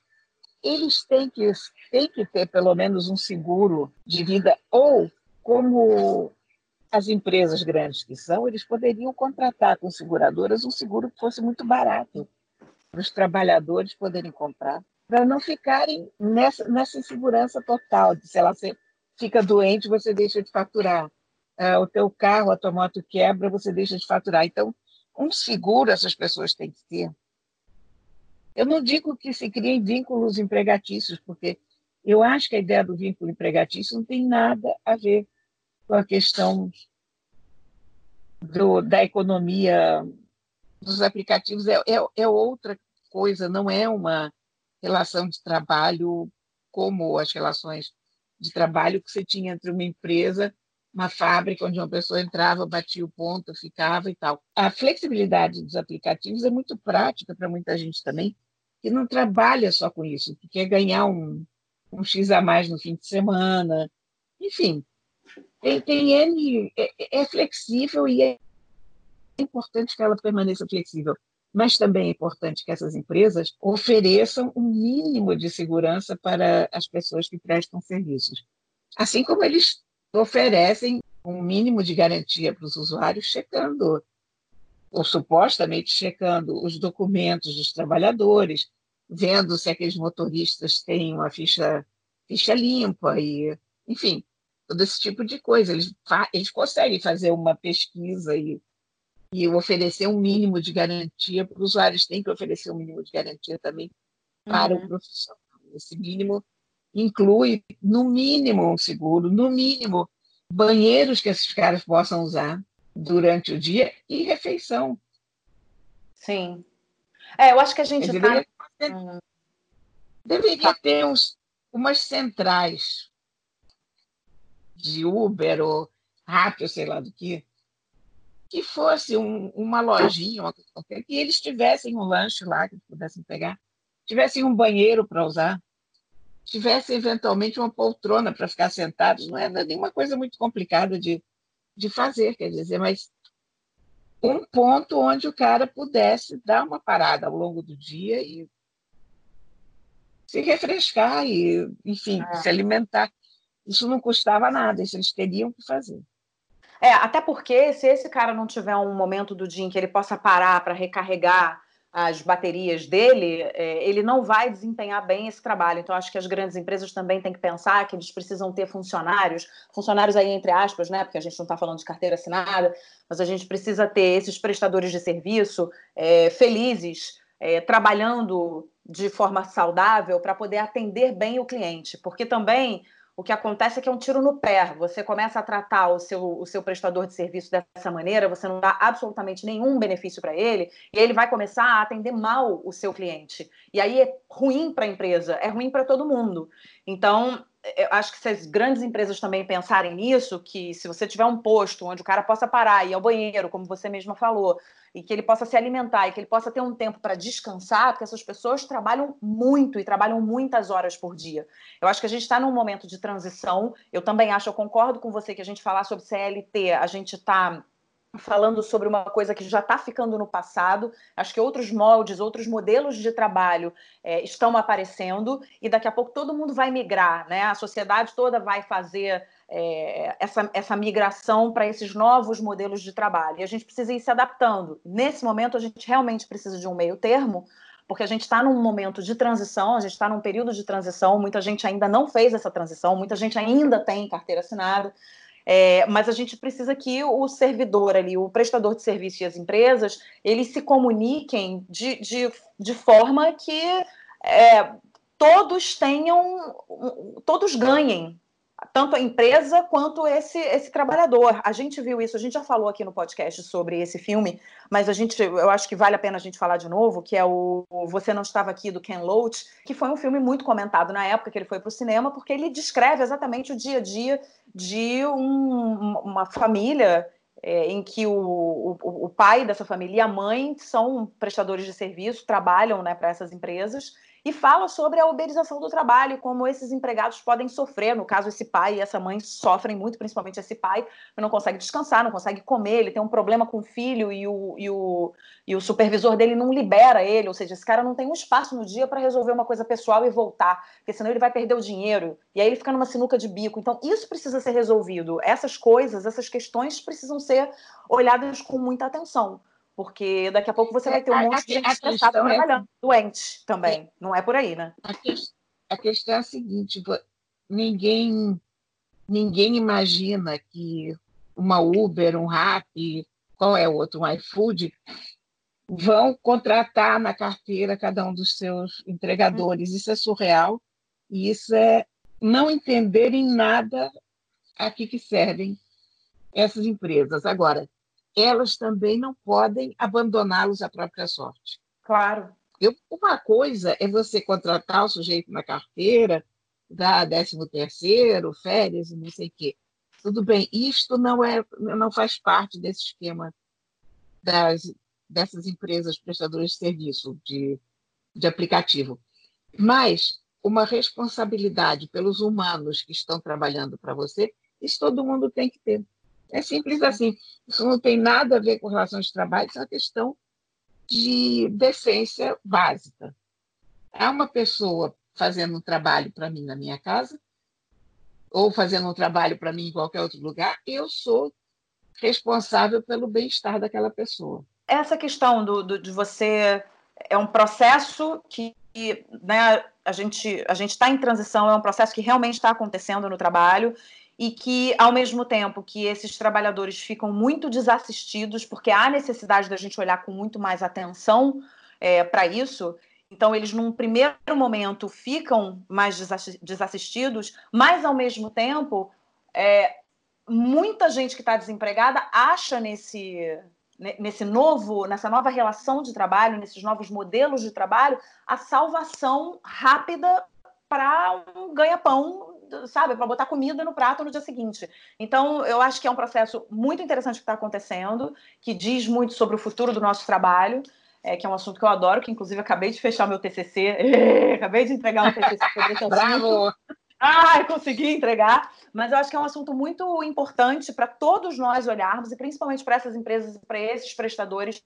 Eles têm que, têm que ter pelo menos um seguro de vida, ou como as empresas grandes que são, eles poderiam contratar com seguradoras um seguro que fosse muito barato para os trabalhadores poderem comprar, para não ficarem nessa, nessa insegurança total de, sei lá, ser fica doente, você deixa de faturar. Uh, o teu carro, a tua moto quebra, você deixa de faturar. Então, um seguro essas pessoas têm que ter. Eu não digo que se criem vínculos empregatícios, porque eu acho que a ideia do vínculo empregatício não tem nada a ver com a questão do, da economia dos aplicativos. É, é, é outra coisa, não é uma relação de trabalho como as relações de trabalho que você tinha entre uma empresa, uma fábrica onde uma pessoa entrava, batia o ponto, ficava e tal. A flexibilidade dos aplicativos é muito prática para muita gente também, que não trabalha só com isso, que quer ganhar um, um X a mais no fim de semana. Enfim, tem, tem N, é, é flexível e é importante que ela permaneça flexível mas também é importante que essas empresas ofereçam um mínimo de segurança para as pessoas que prestam serviços. Assim como eles oferecem um mínimo de garantia para os usuários, checando, ou supostamente checando, os documentos dos trabalhadores, vendo se aqueles motoristas têm uma ficha, ficha limpa, e, enfim, todo esse tipo de coisa. Eles, eles conseguem fazer uma pesquisa e e oferecer um mínimo de garantia para os usuários, tem que oferecer um mínimo de garantia também para uhum. o profissional. Esse mínimo inclui, no mínimo, um seguro, no mínimo, banheiros que esses caras possam usar durante o dia e refeição. Sim. É, eu acho que a gente. Deveria, ter, hum. deveria ter uns, umas centrais de Uber ou Rappi, sei lá do que, que fosse um, uma lojinha, uma coisa qualquer, que eles tivessem um lanche lá que pudessem pegar, tivessem um banheiro para usar, tivessem eventualmente uma poltrona para ficar sentados, não é nenhuma coisa muito complicada de, de fazer, quer dizer, mas um ponto onde o cara pudesse dar uma parada ao longo do dia e se refrescar e, enfim, é. se alimentar. Isso não custava nada, isso eles teriam que fazer. É, até porque se esse cara não tiver um momento do dia em que ele possa parar para recarregar as baterias dele, é, ele não vai desempenhar bem esse trabalho. Então, acho que as grandes empresas também têm que pensar que eles precisam ter funcionários, funcionários aí entre aspas, né? Porque a gente não está falando de carteira assinada, mas a gente precisa ter esses prestadores de serviço é, felizes, é, trabalhando de forma saudável para poder atender bem o cliente, porque também o que acontece é que é um tiro no pé. Você começa a tratar o seu, o seu prestador de serviço dessa maneira, você não dá absolutamente nenhum benefício para ele, e ele vai começar a atender mal o seu cliente. E aí é ruim para a empresa, é ruim para todo mundo. Então, eu acho que se as grandes empresas também pensarem nisso, que se você tiver um posto onde o cara possa parar e ir ao banheiro, como você mesma falou, e que ele possa se alimentar e que ele possa ter um tempo para descansar, porque essas pessoas trabalham muito e trabalham muitas horas por dia. Eu acho que a gente está num momento de transição. Eu também acho, eu concordo com você que a gente falar sobre CLT, a gente está falando sobre uma coisa que já está ficando no passado. Acho que outros moldes, outros modelos de trabalho é, estão aparecendo e daqui a pouco todo mundo vai migrar, né? A sociedade toda vai fazer é, essa, essa migração para esses novos modelos de trabalho. E a gente precisa ir se adaptando. Nesse momento, a gente realmente precisa de um meio termo, porque a gente está num momento de transição, a gente está num período de transição, muita gente ainda não fez essa transição, muita gente ainda tem carteira assinada. É, mas a gente precisa que o servidor ali, o prestador de serviço e as empresas, eles se comuniquem de, de, de forma que é, todos tenham, todos ganhem tanto a empresa quanto esse, esse trabalhador. A gente viu isso, a gente já falou aqui no podcast sobre esse filme, mas a gente, eu acho que vale a pena a gente falar de novo, que é o Você Não Estava Aqui, do Ken Loach, que foi um filme muito comentado na época que ele foi para o cinema, porque ele descreve exatamente o dia a dia de um, uma família é, em que o, o, o, pai dessa família e a mãe são prestadores de serviço, trabalham né, para essas empresas, e fala sobre a uberização do trabalho, como esses empregados podem sofrer. No caso, esse pai e essa mãe sofrem muito, principalmente esse pai, que não consegue descansar, não consegue comer, ele tem um problema com o filho e o, e o, e o supervisor dele não libera ele, ou seja, esse cara não tem um espaço no dia para resolver uma coisa pessoal e voltar, porque senão ele vai perder o dinheiro, e aí ele fica numa sinuca de bico. Então, isso precisa ser resolvido. Essas coisas, essas questões precisam ser olhadas com muita atenção porque daqui a pouco você vai ter um é, monte de gente estressada é trabalhando, é... doente também. É... Não é por aí, né? A, que... a questão é a seguinte: ninguém, ninguém imagina que uma Uber, um Rappi, qual é o outro, um iFood, vão contratar na carteira cada um dos seus entregadores. Isso é surreal e isso é não entenderem nada a que, que servem essas empresas. Agora, elas também não podem abandoná-los à própria sorte. Claro. Eu, uma coisa é você contratar o sujeito na carteira, dar 13 terceiro, férias não sei o quê. Tudo bem, isto não é, não faz parte desse esquema das, dessas empresas prestadoras de serviço de, de aplicativo. Mas uma responsabilidade pelos humanos que estão trabalhando para você, isso todo mundo tem que ter. É simples assim. Isso não tem nada a ver com relações de trabalho, isso é uma questão de decência básica. Há uma pessoa fazendo um trabalho para mim na minha casa, ou fazendo um trabalho para mim em qualquer outro lugar, eu sou responsável pelo bem-estar daquela pessoa. Essa questão do, do, de você é um processo que né, a gente a gente está em transição, é um processo que realmente está acontecendo no trabalho e que, ao mesmo tempo que esses trabalhadores ficam muito desassistidos, porque há necessidade da gente olhar com muito mais atenção é, para isso, então eles, num primeiro momento, ficam mais desassistidos, mas, ao mesmo tempo, é, muita gente que está desempregada acha nesse, nesse novo, nessa nova relação de trabalho, nesses novos modelos de trabalho, a salvação rápida para um ganha-pão, sabe, para botar comida no prato no dia seguinte. Então, eu acho que é um processo muito interessante que está acontecendo, que diz muito sobre o futuro do nosso trabalho. É, que é um assunto que eu adoro, que inclusive acabei de fechar meu TCC, acabei de entregar um TCC sobre esse assunto. Bravo! Ai, consegui entregar. Mas eu acho que é um assunto muito importante para todos nós olharmos, e principalmente para essas empresas e para esses prestadores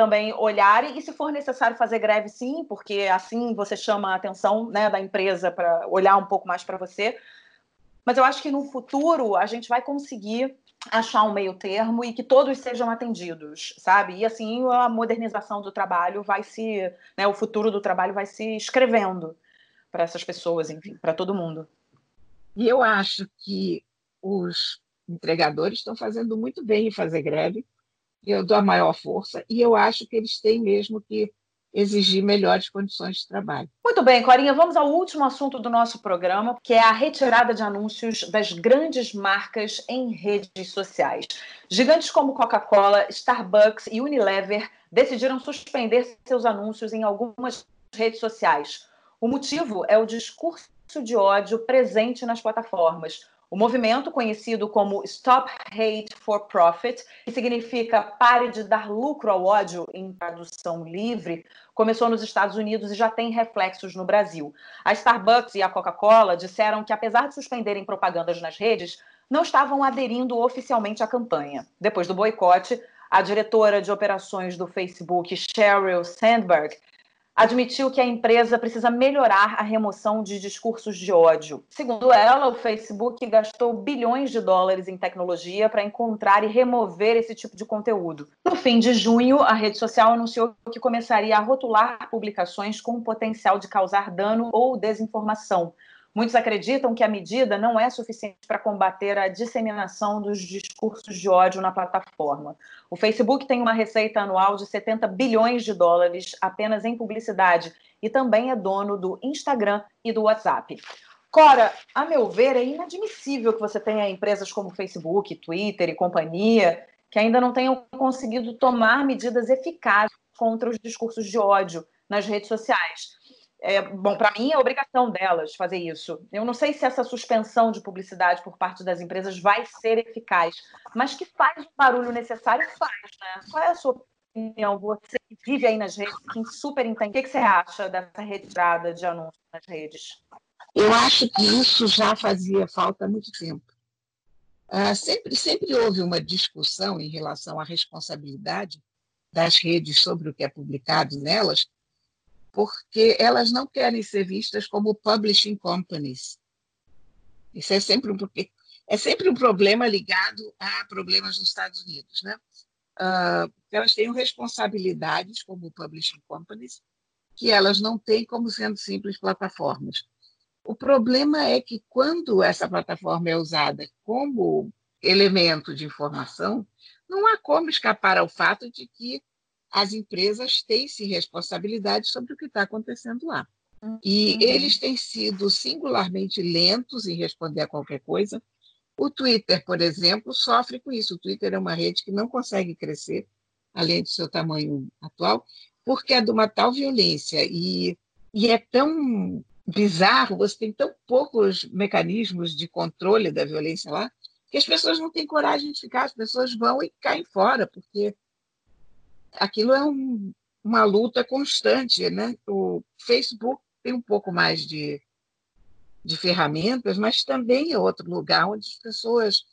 também olharem, e se for necessário fazer greve, sim, porque assim você chama a atenção né, da empresa para olhar um pouco mais para você. Mas eu acho que no futuro a gente vai conseguir achar um meio termo e que todos sejam atendidos, sabe? E assim a modernização do trabalho vai se, né, o futuro do trabalho vai se escrevendo para essas pessoas, enfim, para todo mundo. E eu acho que os entregadores estão fazendo muito bem em fazer greve. Eu dou a maior força e eu acho que eles têm mesmo que exigir melhores condições de trabalho. Muito bem, Corinha, vamos ao último assunto do nosso programa, que é a retirada de anúncios das grandes marcas em redes sociais. Gigantes como Coca-Cola, Starbucks e Unilever decidiram suspender seus anúncios em algumas redes sociais. O motivo é o discurso de ódio presente nas plataformas. O movimento, conhecido como Stop Hate for Profit, que significa pare de dar lucro ao ódio em tradução livre, começou nos Estados Unidos e já tem reflexos no Brasil. A Starbucks e a Coca-Cola disseram que, apesar de suspenderem propagandas nas redes, não estavam aderindo oficialmente à campanha. Depois do boicote, a diretora de operações do Facebook, Sheryl Sandberg, admitiu que a empresa precisa melhorar a remoção de discursos de ódio. Segundo ela, o Facebook gastou bilhões de dólares em tecnologia para encontrar e remover esse tipo de conteúdo. No fim de junho, a rede social anunciou que começaria a rotular publicações com o potencial de causar dano ou desinformação. Muitos acreditam que a medida não é suficiente para combater a disseminação dos discursos de ódio na plataforma. O Facebook tem uma receita anual de 70 bilhões de dólares apenas em publicidade e também é dono do Instagram e do WhatsApp. Cora, a meu ver, é inadmissível que você tenha empresas como Facebook, Twitter e companhia que ainda não tenham conseguido tomar medidas eficazes contra os discursos de ódio nas redes sociais. É, bom, para mim é obrigação delas fazer isso. Eu não sei se essa suspensão de publicidade por parte das empresas vai ser eficaz, mas que faz o barulho necessário, faz, né? Qual é a sua opinião? Você que vive aí nas redes, que super entende, o que, você acha dessa retirada de anúncios nas redes? Eu acho que isso já fazia falta há muito tempo. Uh, sempre, sempre houve uma discussão em relação à responsabilidade das redes sobre o que é publicado nelas, porque elas não querem ser vistas como publishing companies. Isso é sempre um, é sempre um problema ligado a problemas nos Estados Unidos. Né? Uh, elas têm responsabilidades como publishing companies que elas não têm como sendo simples plataformas. O problema é que quando essa plataforma é usada como elemento de informação, não há como escapar ao fato de que as empresas têm-se responsabilidade sobre o que está acontecendo lá. E uhum. eles têm sido singularmente lentos em responder a qualquer coisa. O Twitter, por exemplo, sofre com isso. O Twitter é uma rede que não consegue crescer, além do seu tamanho atual, porque é de uma tal violência e, e é tão bizarro, você tem tão poucos mecanismos de controle da violência lá, que as pessoas não têm coragem de ficar, as pessoas vão e caem fora, porque aquilo é um, uma luta constante, né? O Facebook tem um pouco mais de, de ferramentas, mas também é outro lugar onde as pessoas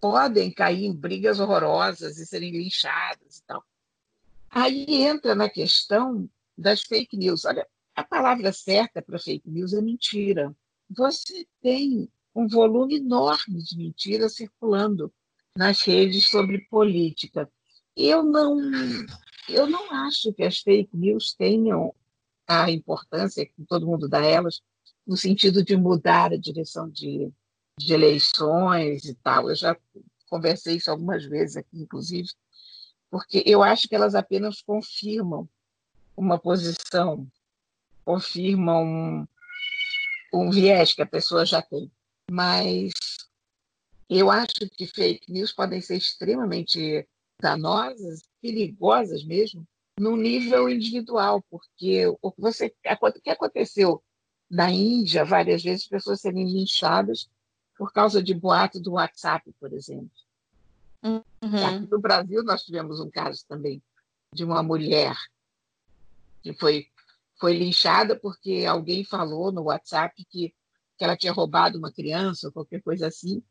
podem cair em brigas horrorosas e serem linchadas e tal. Aí entra na questão das fake news. Olha, a palavra certa para fake news é mentira. Você tem um volume enorme de mentiras circulando nas redes sobre política. Eu não, eu não acho que as fake news tenham a importância que todo mundo dá a elas, no sentido de mudar a direção de, de eleições e tal. Eu já conversei isso algumas vezes aqui, inclusive, porque eu acho que elas apenas confirmam uma posição, confirmam um, um viés que a pessoa já tem. Mas Eu acho que fake news podem ser extremamente danosas, perigosas mesmo, no nível individual, porque o que, você, o que aconteceu na Índia, várias vezes, pessoas serem linchadas por causa de boato do WhatsApp, por exemplo. Uhum. Aqui no Brasil, nós tivemos um caso também de uma mulher que foi, foi linchada porque alguém falou no WhatsApp que, que ela tinha roubado uma criança ou qualquer coisa assim,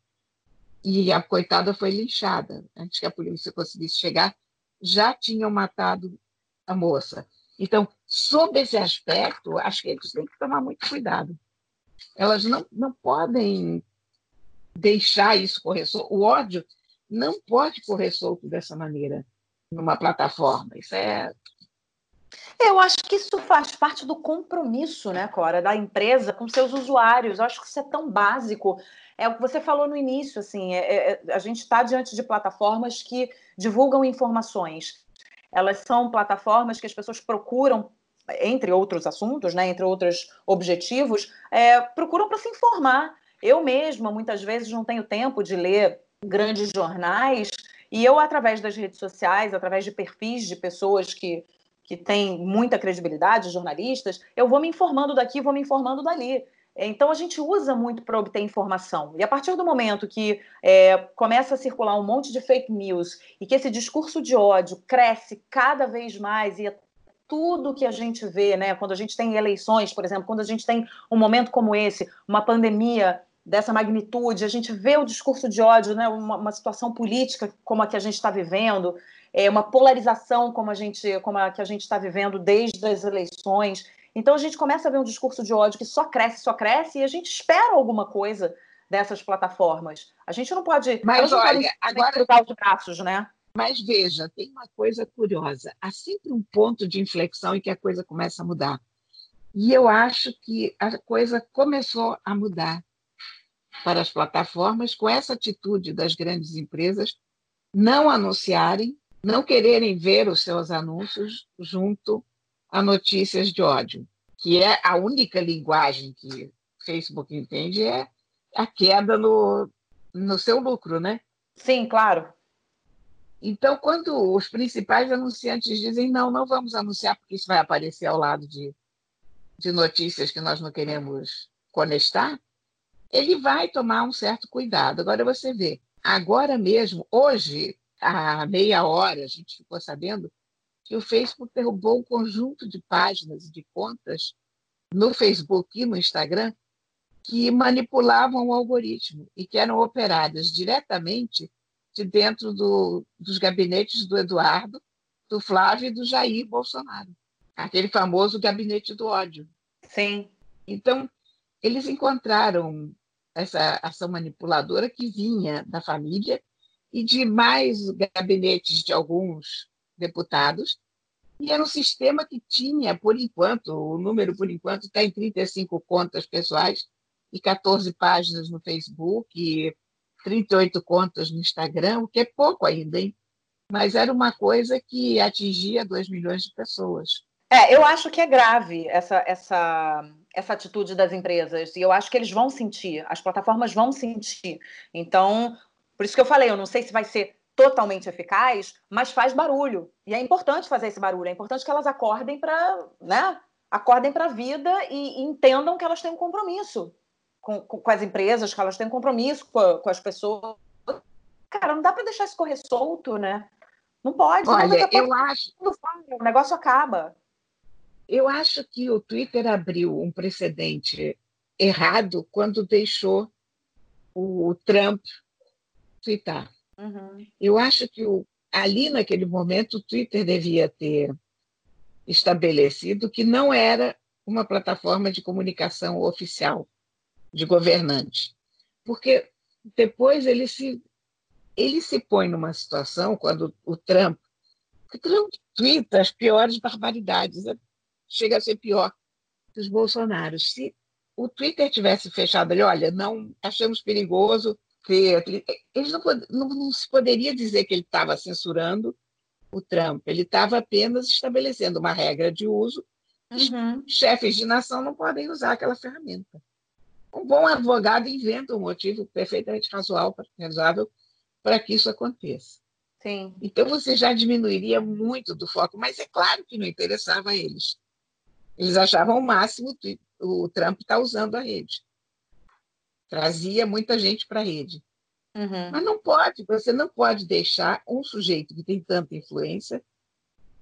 e a coitada foi linchada. Antes que a polícia conseguisse chegar, já tinham matado a moça. Então, sob esse aspecto, acho que eles têm que tomar muito cuidado. Elas não, não podem deixar isso correr solto. O ódio não pode correr solto dessa maneira numa plataforma. Isso é. Eu acho que isso faz parte do compromisso, né, Cora, da empresa com seus usuários. Eu acho que isso é tão básico. É o que você falou no início, assim, é, é, a gente está diante de plataformas que divulgam informações. Elas são plataformas que as pessoas procuram entre outros assuntos, né, entre outros objetivos, é, procuram para se informar. Eu mesma, muitas vezes, não tenho tempo de ler grandes jornais, e eu, através das redes sociais, através de perfis de pessoas que, que têm muita credibilidade, jornalistas, eu vou me informando daqui, vou me informando dali. Então, a gente usa muito para obter informação. E a partir do momento que é, começa a circular um monte de fake news e que esse discurso de ódio cresce cada vez mais e é tudo que a gente vê, né? Quando a gente tem eleições, por exemplo, quando a gente tem um momento como esse, uma pandemia dessa magnitude, a gente vê o discurso de ódio, né, uma, uma situação política como a que a gente está vivendo, é, uma polarização como a gente, como a que a gente está vivendo desde as eleições. Então a gente começa a ver um discurso de ódio que só cresce, só cresce, e a gente espera alguma coisa dessas plataformas. A gente não pode. Mas não olha, agora os braços, né? Mas veja, tem uma coisa curiosa. Há sempre um ponto de inflexão em que a coisa começa a mudar. E eu acho que a coisa começou a mudar para as plataformas com essa atitude das grandes empresas não anunciarem, não quererem ver os seus anúncios junto a notícias de ódio, que é a única linguagem que Facebook entende é a queda no, no seu lucro, né? Sim, claro. Então, quando os principais anunciantes dizem não, não vamos anunciar porque isso vai aparecer ao lado de, de notícias que nós não queremos conectar, ele vai tomar um certo cuidado. Agora você vê, agora mesmo, hoje, há meia hora, a gente ficou sabendo que o Facebook derrubou um conjunto de páginas e de contas no Facebook e no Instagram que manipulavam o algoritmo e que eram operadas diretamente de dentro do, dos gabinetes do Eduardo, do Flávio e do Jair Bolsonaro. Aquele famoso gabinete do ódio. Sim. Então, eles encontraram essa ação manipuladora que vinha da família e de mais gabinetes de alguns deputados. E era um sistema que tinha, por enquanto, o número por enquanto está em 35 contas pessoais e 14 páginas no Facebook e 38 contas no Instagram, o que é pouco ainda, hein? Mas era uma coisa que atingia 2 milhões de pessoas. É, eu acho que é grave essa, essa, essa atitude das empresas. E eu acho que eles vão sentir, as plataformas vão sentir. Então, por isso que eu falei, eu não sei se vai ser totalmente eficaz, mas faz barulho. E é importante fazer esse barulho, é importante que elas acordem para, né? Acordem para a vida e, e, entendam que elas têm um compromisso com, com, com, as empresas, que elas têm um compromisso com, com as pessoas. Cara, não dá para deixar isso correr solto, né? Não pode. Olha, eu acho. O negócio acaba. Eu acho que o Twitter abriu um precedente errado quando deixou o Trump twittar. Uhum. Eu acho que o, ali, naquele momento, o Twitter devia ter estabelecido que não era uma plataforma de comunicação oficial de governante. Porque depois ele se, ele se põe numa situação, quando o Trump. O Trump twitta as piores barbaridades chega a ser pior que os Bolsonaro. Se o Twitter tivesse fechado ali, olha, não achamos perigoso Eles não, não, não se poderia dizer que ele estava censurando o Trump, ele estava apenas estabelecendo uma regra de uso. Uhum. Chefes de nação não podem usar aquela ferramenta. um bom advogado inventa um motivo perfeitamente razoável para que isso aconteça. Sim. Então você já diminuiria muito do foco, mas é claro que não interessava a eles. Eles achavam o máximo o Trump está usando a rede. Trazia muita gente para a rede. Uhum. Mas não pode, você não pode deixar um sujeito que tem tanta influência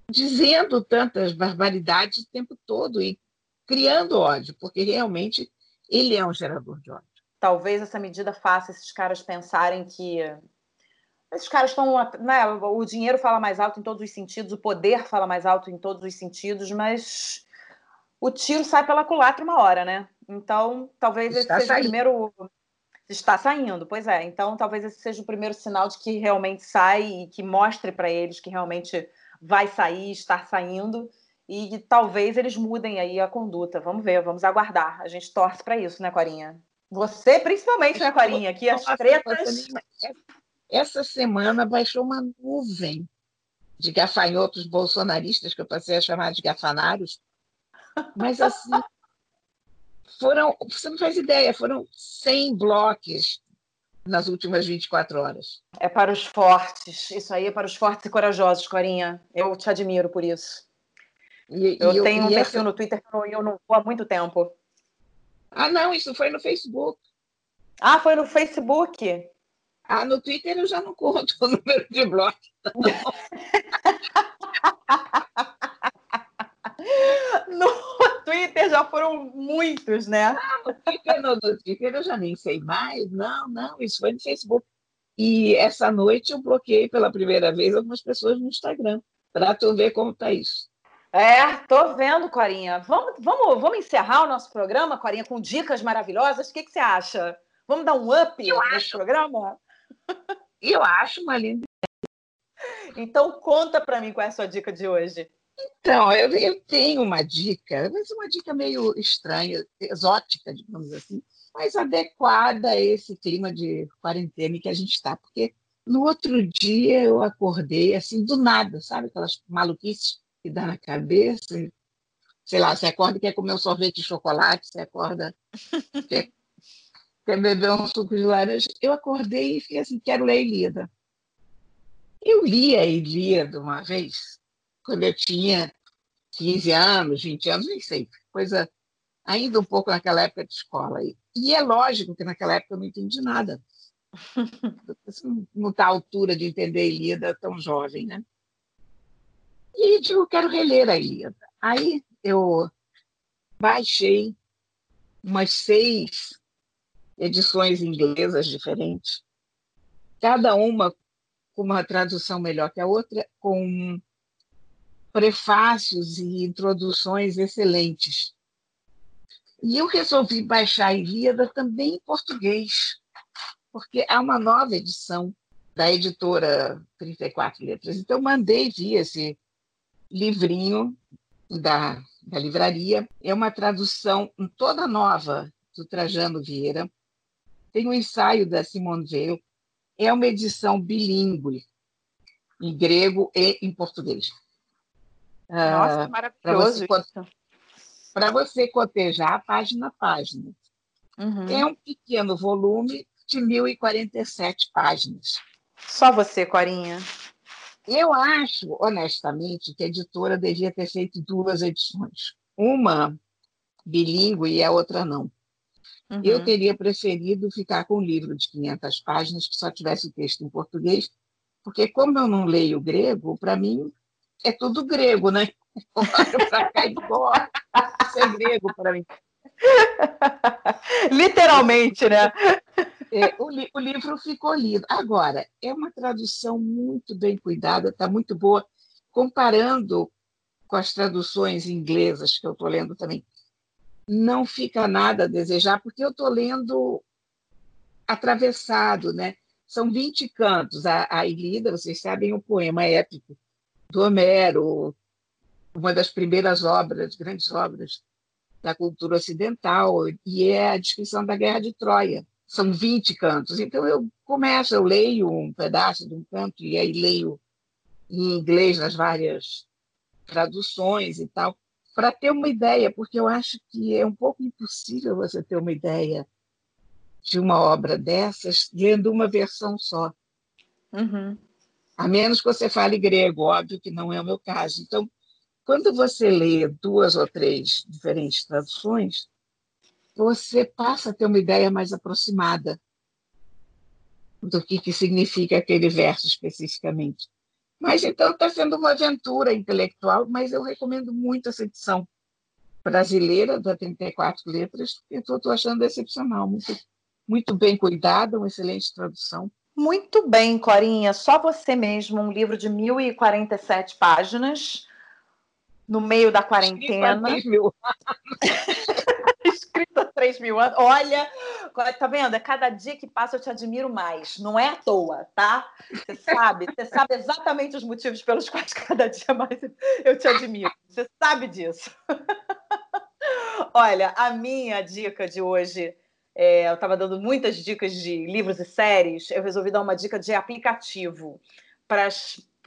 dizendo tantas barbaridades o tempo todo e criando ódio, porque realmente ele é um gerador de ódio. Talvez essa medida faça esses caras pensarem que esses caras estão. Né, o dinheiro fala mais alto em todos os sentidos, o poder fala mais alto em todos os sentidos, mas o tiro sai pela culatra uma hora, né? Então, talvez Está esse seja saindo. o primeiro. Está saindo, pois é. Então, talvez esse seja o primeiro sinal de que realmente sai e que mostre para eles que realmente vai sair, estar saindo, e talvez eles mudem aí a conduta. Vamos ver, vamos aguardar. A gente torce para isso, né, Corinha? Você, principalmente, né, Corinha? Que as tretas. Essa semana baixou uma nuvem de gafanhotos bolsonaristas, que eu passei a chamar de gafanários, mas assim, foram, você não faz ideia, foram 100 blocos nas últimas 24 horas. É para os fortes. Isso aí é para os fortes e corajosos, Corinha. Eu te admiro por isso. E, Eu e tenho um perfil essa- no Twitter que eu não- eu não vou há muito tempo. Ah, não, isso foi no Facebook. Ah, foi no Facebook? Ah, no Twitter eu já não conto o número de blocos. No Twitter já foram muitos, né? No Twitter, no, no Twitter eu já nem sei mais. Não, não, isso foi no Facebook. E essa noite eu bloqueei pela primeira vez algumas pessoas no Instagram, para tu ver como tá isso. É, tô vendo, Corinha. Vamos, vamos, vamos encerrar o nosso programa, Corinha, com dicas maravilhosas. O que, que você acha? Vamos dar um up Eu nesse acho. programa? Eu acho uma linda. Então conta para mim qual é a sua dica de hoje. Então, eu, eu tenho uma dica, mas uma dica meio estranha, exótica, digamos assim, mas adequada a esse clima de quarentena em que a gente está. Porque no outro dia eu acordei assim, do nada, sabe? Aquelas maluquices que dá na cabeça. Sei lá, você acorda e quer comer um sorvete de chocolate, você acorda, quer, quer beber um suco de laranja. Eu acordei e fiquei assim, quero ler Ilíada. Eu li a Ilíada uma vez, quando eu tinha 15 anos, 20 anos, nem sei, coisa ainda um pouco naquela época de escola. E, e é lógico que naquela época eu não entendi nada. Você não- está à altura de entender a Ilíada tão jovem, né? E digo, eu quero reler a Ilíada. Aí eu baixei umas seis edições inglesas diferentes, cada uma com uma tradução melhor que a outra, com prefácios e introduções excelentes. E eu resolvi baixar a Ilíada também em português, porque há uma nova edição da editora 34 Letras. Então, mandei via esse livrinho da, da livraria. É uma tradução toda nova do Trajano Vieira. Tem um ensaio da Simone Weil. É uma edição bilíngue, em grego e em português. Nossa, Ah, que maravilhoso para você cotejar página a página. Uhum. É um pequeno volume de 1047 páginas. Só você, Corinha. Eu acho, honestamente, que a editora devia ter feito duas edições. Uma bilíngue e a outra não. Uhum. Eu teria preferido ficar com um livro de 500 páginas que só tivesse o texto em português, porque como eu não leio grego, para mim é tudo grego, né? Eu olho para cá e digo, ó, isso é grego para mim. Literalmente, né? É, o, li- o livro ficou lido. Agora, é uma tradução muito bem cuidada, está muito boa, comparando com as traduções inglesas que eu estou lendo também. Não fica nada a desejar, porque eu estou lendo atravessado, né? São 20 cantos. A, a Ilíada, vocês sabem, é um poema épico do Homero, uma das primeiras obras, grandes obras da cultura ocidental, e é a descrição da Guerra de Troia são 20 cantos. Então eu começo, eu leio um pedaço de um canto e aí leio em inglês nas várias traduções e tal, para ter uma ideia, porque eu acho que é um pouco impossível você ter uma ideia de uma obra dessas lendo uma versão só. Uhum. A menos que você fale grego, óbvio que não é o meu caso. Então, quando você lê duas ou três diferentes traduções, você passa a ter uma ideia mais aproximada do que, que significa aquele verso especificamente. Mas então está sendo uma aventura intelectual, mas eu recomendo muito essa edição brasileira da 34 letras, que eu estou achando excepcional, muito, muito bem cuidada, uma excelente tradução. Muito bem, Corinha, só você mesmo, um livro de 1047 páginas, no meio da quarentena. Escrito há 3 mil anos. Olha, tá vendo? É cada dia que passa eu te admiro mais. Não é à toa, tá? Você sabe, você sabe exatamente os motivos pelos quais cada dia mais eu te admiro. Você sabe disso. Olha, a minha dica de hoje, é, eu estava dando muitas dicas de livros e séries, eu resolvi dar uma dica de aplicativo para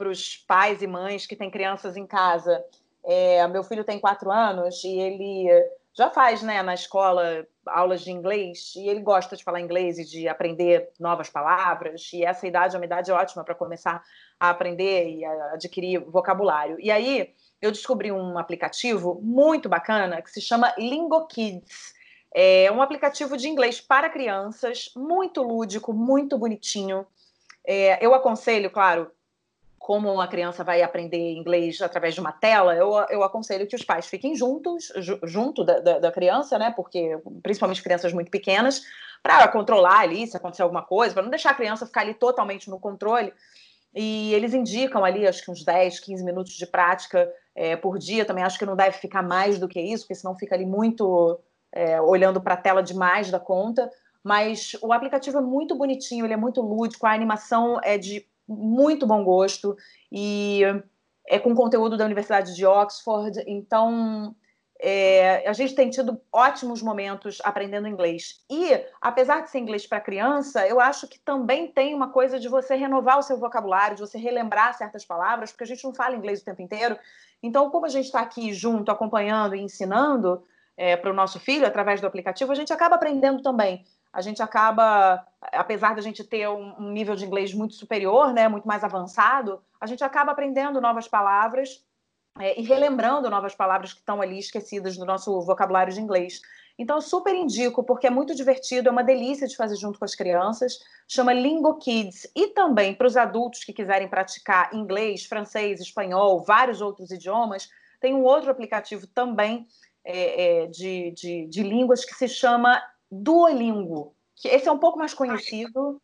os pais e mães que têm crianças em casa. É, meu filho tem quatro anos e ele já faz né, na escola aulas de inglês e ele gosta de falar inglês e de aprender novas palavras. E essa idade é uma idade ótima para começar a aprender e a adquirir vocabulário. E aí eu descobri um aplicativo muito bacana que se chama Lingo Kids. É um aplicativo de inglês para crianças, muito lúdico, muito bonitinho. É, eu aconselho, claro, como uma criança vai aprender inglês através de uma tela, eu, eu aconselho que os pais fiquem juntos, junto da, da, da criança, né? Porque, principalmente crianças muito pequenas, para controlar ali se acontecer alguma coisa, para não deixar a criança ficar ali totalmente no controle. E eles indicam ali, acho que uns 10, 15 minutos de prática é, por dia. Também acho que não deve ficar mais do que isso, porque senão fica ali muito é, olhando para a tela demais da conta. Mas o aplicativo é muito bonitinho, ele é muito lúdico, a animação é de muito bom gosto e é com conteúdo da Universidade de Oxford. Então, é, a gente tem tido ótimos momentos aprendendo inglês. E, apesar de ser inglês para criança, eu acho que também tem uma coisa de você renovar o seu vocabulário, de você relembrar certas palavras, porque a gente não fala inglês o tempo inteiro. Então, como a gente está aqui junto, acompanhando e ensinando é, para o nosso filho através do aplicativo, a gente acaba aprendendo também. A gente acaba, apesar da gente ter um, um nível de inglês muito superior, né, muito mais avançado, a gente acaba aprendendo novas palavras é, e relembrando novas palavras que estão ali esquecidas do nosso vocabulário de inglês. Então, eu super indico, porque é muito divertido, é uma delícia de fazer junto com as crianças. Chama Lingo Kids. E também para os adultos que quiserem praticar inglês, francês, espanhol, vários outros idiomas, tem um outro aplicativo também é, é, de, de, de línguas que se chama Duolingo. Que esse é um pouco mais conhecido.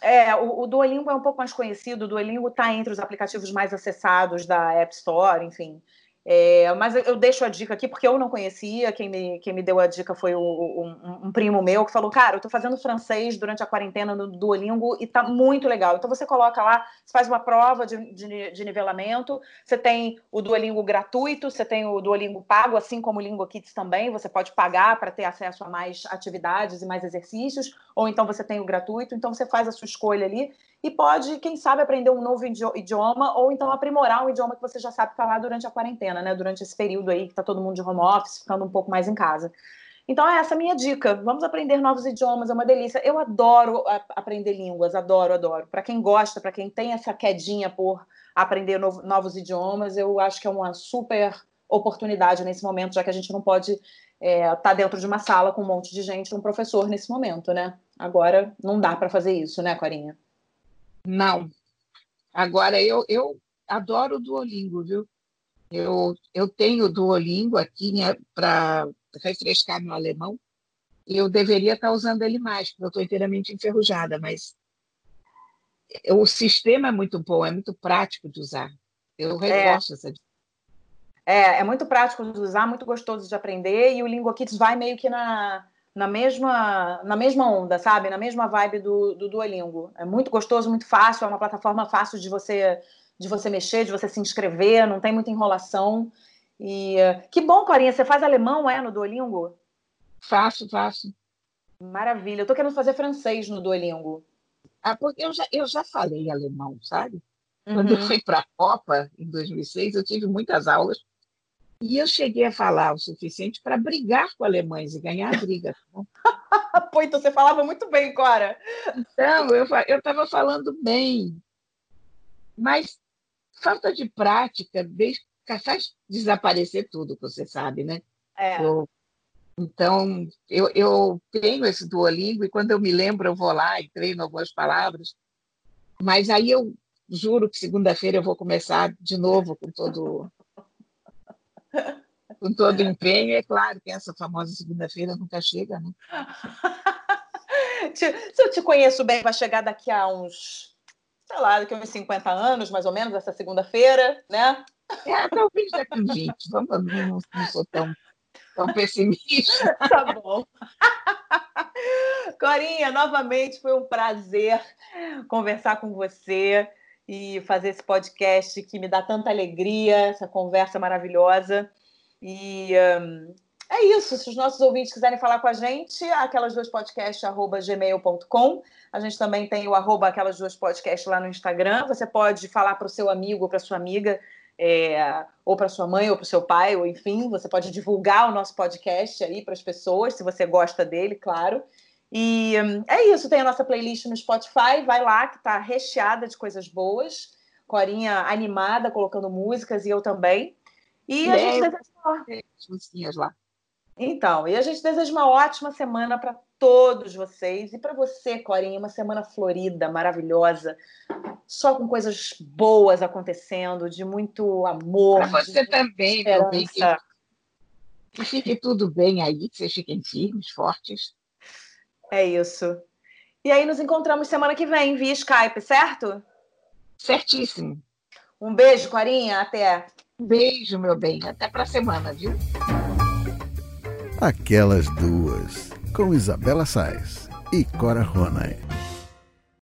É, o, o Duolingo é um pouco mais conhecido, o Duolingo está entre os aplicativos mais acessados da App Store, enfim. É, mas eu deixo a dica aqui porque eu não conhecia. Quem me, quem me deu a dica foi o, um, um, primo meu que falou: Cara, eu tô fazendo francês durante a quarentena no Duolingo e tá muito legal. Então você coloca lá, você faz uma prova de, de, de nivelamento. Você tem o Duolingo gratuito, você tem o Duolingo pago, assim como o Lingo Kids também. Você pode pagar para ter acesso a mais atividades e mais exercícios, ou então você tem o gratuito. Então você faz a sua escolha ali e pode, quem sabe, aprender um novo idioma ou então aprimorar um idioma que você já sabe falar durante a quarentena, né? Durante esse período aí que está todo mundo de home office, ficando um pouco mais em casa. Então, é essa a minha dica. Vamos aprender novos idiomas, é uma delícia. Eu adoro aprender línguas, adoro, adoro. Para quem gosta, para quem tem essa quedinha por aprender novo, novos idiomas, eu acho que é uma super oportunidade nesse momento, já que a gente não pode é, tá dentro de uma sala com um monte de gente, um professor nesse momento, né? Agora não dá para fazer isso, né, Corinha? Não. Agora, eu, eu adoro o Duolingo, viu? Eu, eu tenho o Duolingo aqui né, para refrescar meu alemão. Eu deveria estar usando ele mais, porque eu estou inteiramente enferrujada, mas o sistema é muito bom, é muito prático de usar. Eu é. gosto dessa é, é muito prático de usar, muito gostoso de aprender, e o Lingua Kids vai meio que na, na mesma, na mesma onda, sabe? Na mesma vibe do, do Duolingo. É muito gostoso, muito fácil, é uma plataforma fácil de você de você mexer, de você se inscrever, não tem muita enrolação. E que bom, Clarinha, você faz alemão, é, no Duolingo? Faço, faço. Maravilha. Eu tô querendo fazer francês no Duolingo. Ah, porque eu já, eu já falei alemão, sabe? Uhum. Quando eu uhum. fui para a Copa, em 2006, eu tive muitas aulas e eu cheguei a falar o suficiente para brigar com alemães e ganhar a briga. Pô, então você falava muito bem, Cora. Então, eu estava falando bem, mas falta de prática faz desaparecer tudo, você sabe, né? É. Eu, então, eu, eu tenho esse Duolingo e quando eu me lembro, eu vou lá e treino algumas palavras, mas aí eu juro que segunda-feira eu vou começar de novo com todo com todo empenho. É claro que essa famosa segunda-feira nunca chega, né? Se eu te conheço bem, vai chegar daqui a uns, sei lá, daqui a uns 50 anos, mais ou menos, essa segunda-feira, né? É, talvez daqui a 20. Vamos, não, não sou tão, tão pessimista. Tá bom. Corinha, novamente foi um prazer conversar com você e fazer esse podcast que me dá tanta alegria, essa conversa maravilhosa. E um, é isso. Se os nossos ouvintes quiserem falar com a gente, aquelas duas podcasts, gmail.com. A gente também tem o arroba aquelas duas podcasts lá no Instagram. Você pode falar para o seu amigo ou para sua amiga, é, ou para sua mãe ou para o seu pai, ou enfim, você pode divulgar o nosso podcast aí para as pessoas, se você gosta dele, claro. E hum, é isso, tem a nossa playlist no Spotify, vai lá que está recheada de coisas boas. Corinha animada, colocando músicas, e eu também. E a É, gente deseja... Musiquinhas lá. Então, e a gente deseja uma ótima semana para todos vocês e para você, Corinha, uma semana florida, maravilhosa, só com coisas boas acontecendo, de muito amor. Para você também, meu bem, que fique tudo bem aí, que vocês fiquem firmes, fortes. É isso. E aí nos encontramos semana que vem via Skype, certo? Certíssimo. Um beijo, Corinha, até. Um beijo, meu bem. Até para a semana, viu? Aquelas duas, com Isabela Sais e Cora Ronay.